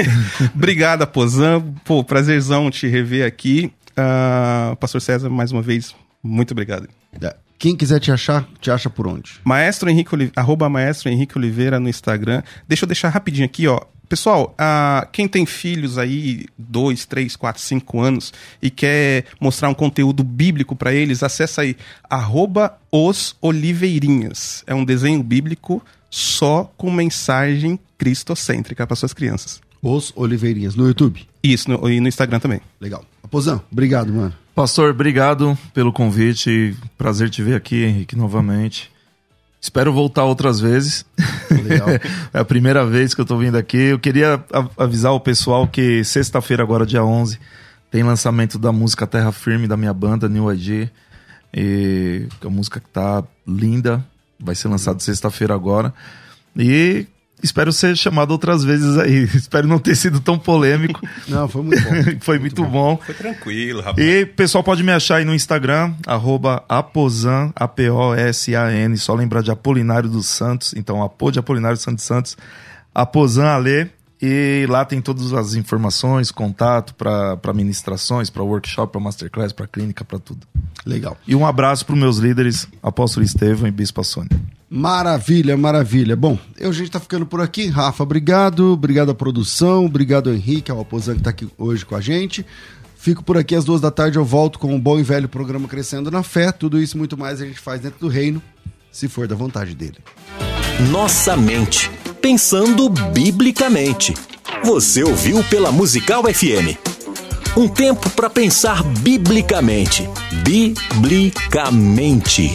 Obrigado, Pozan. Pô, prazerzão te rever aqui. Ah, pastor César, mais uma vez, muito obrigado. É, Quem quiser te achar, te acha por onde? Maestro Henrique Oliveira, arroba Maestro Henrique Oliveira no Instagram. Deixa eu deixar rapidinho aqui, ó. Pessoal, ah, quem tem filhos aí, dois, três, quatro, cinco anos, e quer mostrar um conteúdo bíblico para eles, acessa aí, arroba os Oliveirinhas. É um desenho bíblico só com mensagem cristocêntrica para suas crianças. Os Oliveirinhas, no YouTube. Isso, no, e no Instagram também. Legal. Aposão, obrigado, mano. Pastor, obrigado pelo convite. Prazer te ver aqui, Henrique, novamente. Espero voltar outras vezes. Legal. é a primeira vez que eu tô vindo aqui. Eu queria avisar o pessoal que sexta-feira, agora dia 11, tem lançamento da música Terra Firme da minha banda New ID. E é uma música que tá linda. Vai ser lançado sexta-feira agora. E espero ser chamado outras vezes aí. espero não ter sido tão polêmico. Não, foi muito bom. Foi muito, bom. Foi tranquilo, rapaz. E o pessoal pode me achar aí no Instagram, arroba Aposan, A-P-O-S-A-N, só lembrar de Apolinário dos Santos, então Apo de Apolinário Santos Santos, Aposan Ale, e lá tem todas as informações, contato para ministrações, para workshop, para masterclass, para clínica, para tudo. Legal. E um abraço para meus líderes, Apóstolo Estevão e Bispo Sônia. Maravilha, maravilha. Bom, eu, a gente tá ficando por aqui. Rafa, obrigado. Obrigado à produção. Obrigado ao Henrique, ao Aposan que tá aqui hoje com a gente. Fico por aqui às duas da tarde. Eu volto com o bom e velho programa Crescendo na Fé. Tudo isso muito mais a gente faz dentro do reino, se for da vontade dele. Nossa mente. Pensando biblicamente. Você ouviu pela Musical FM. Um tempo para pensar biblicamente. Biblicamente.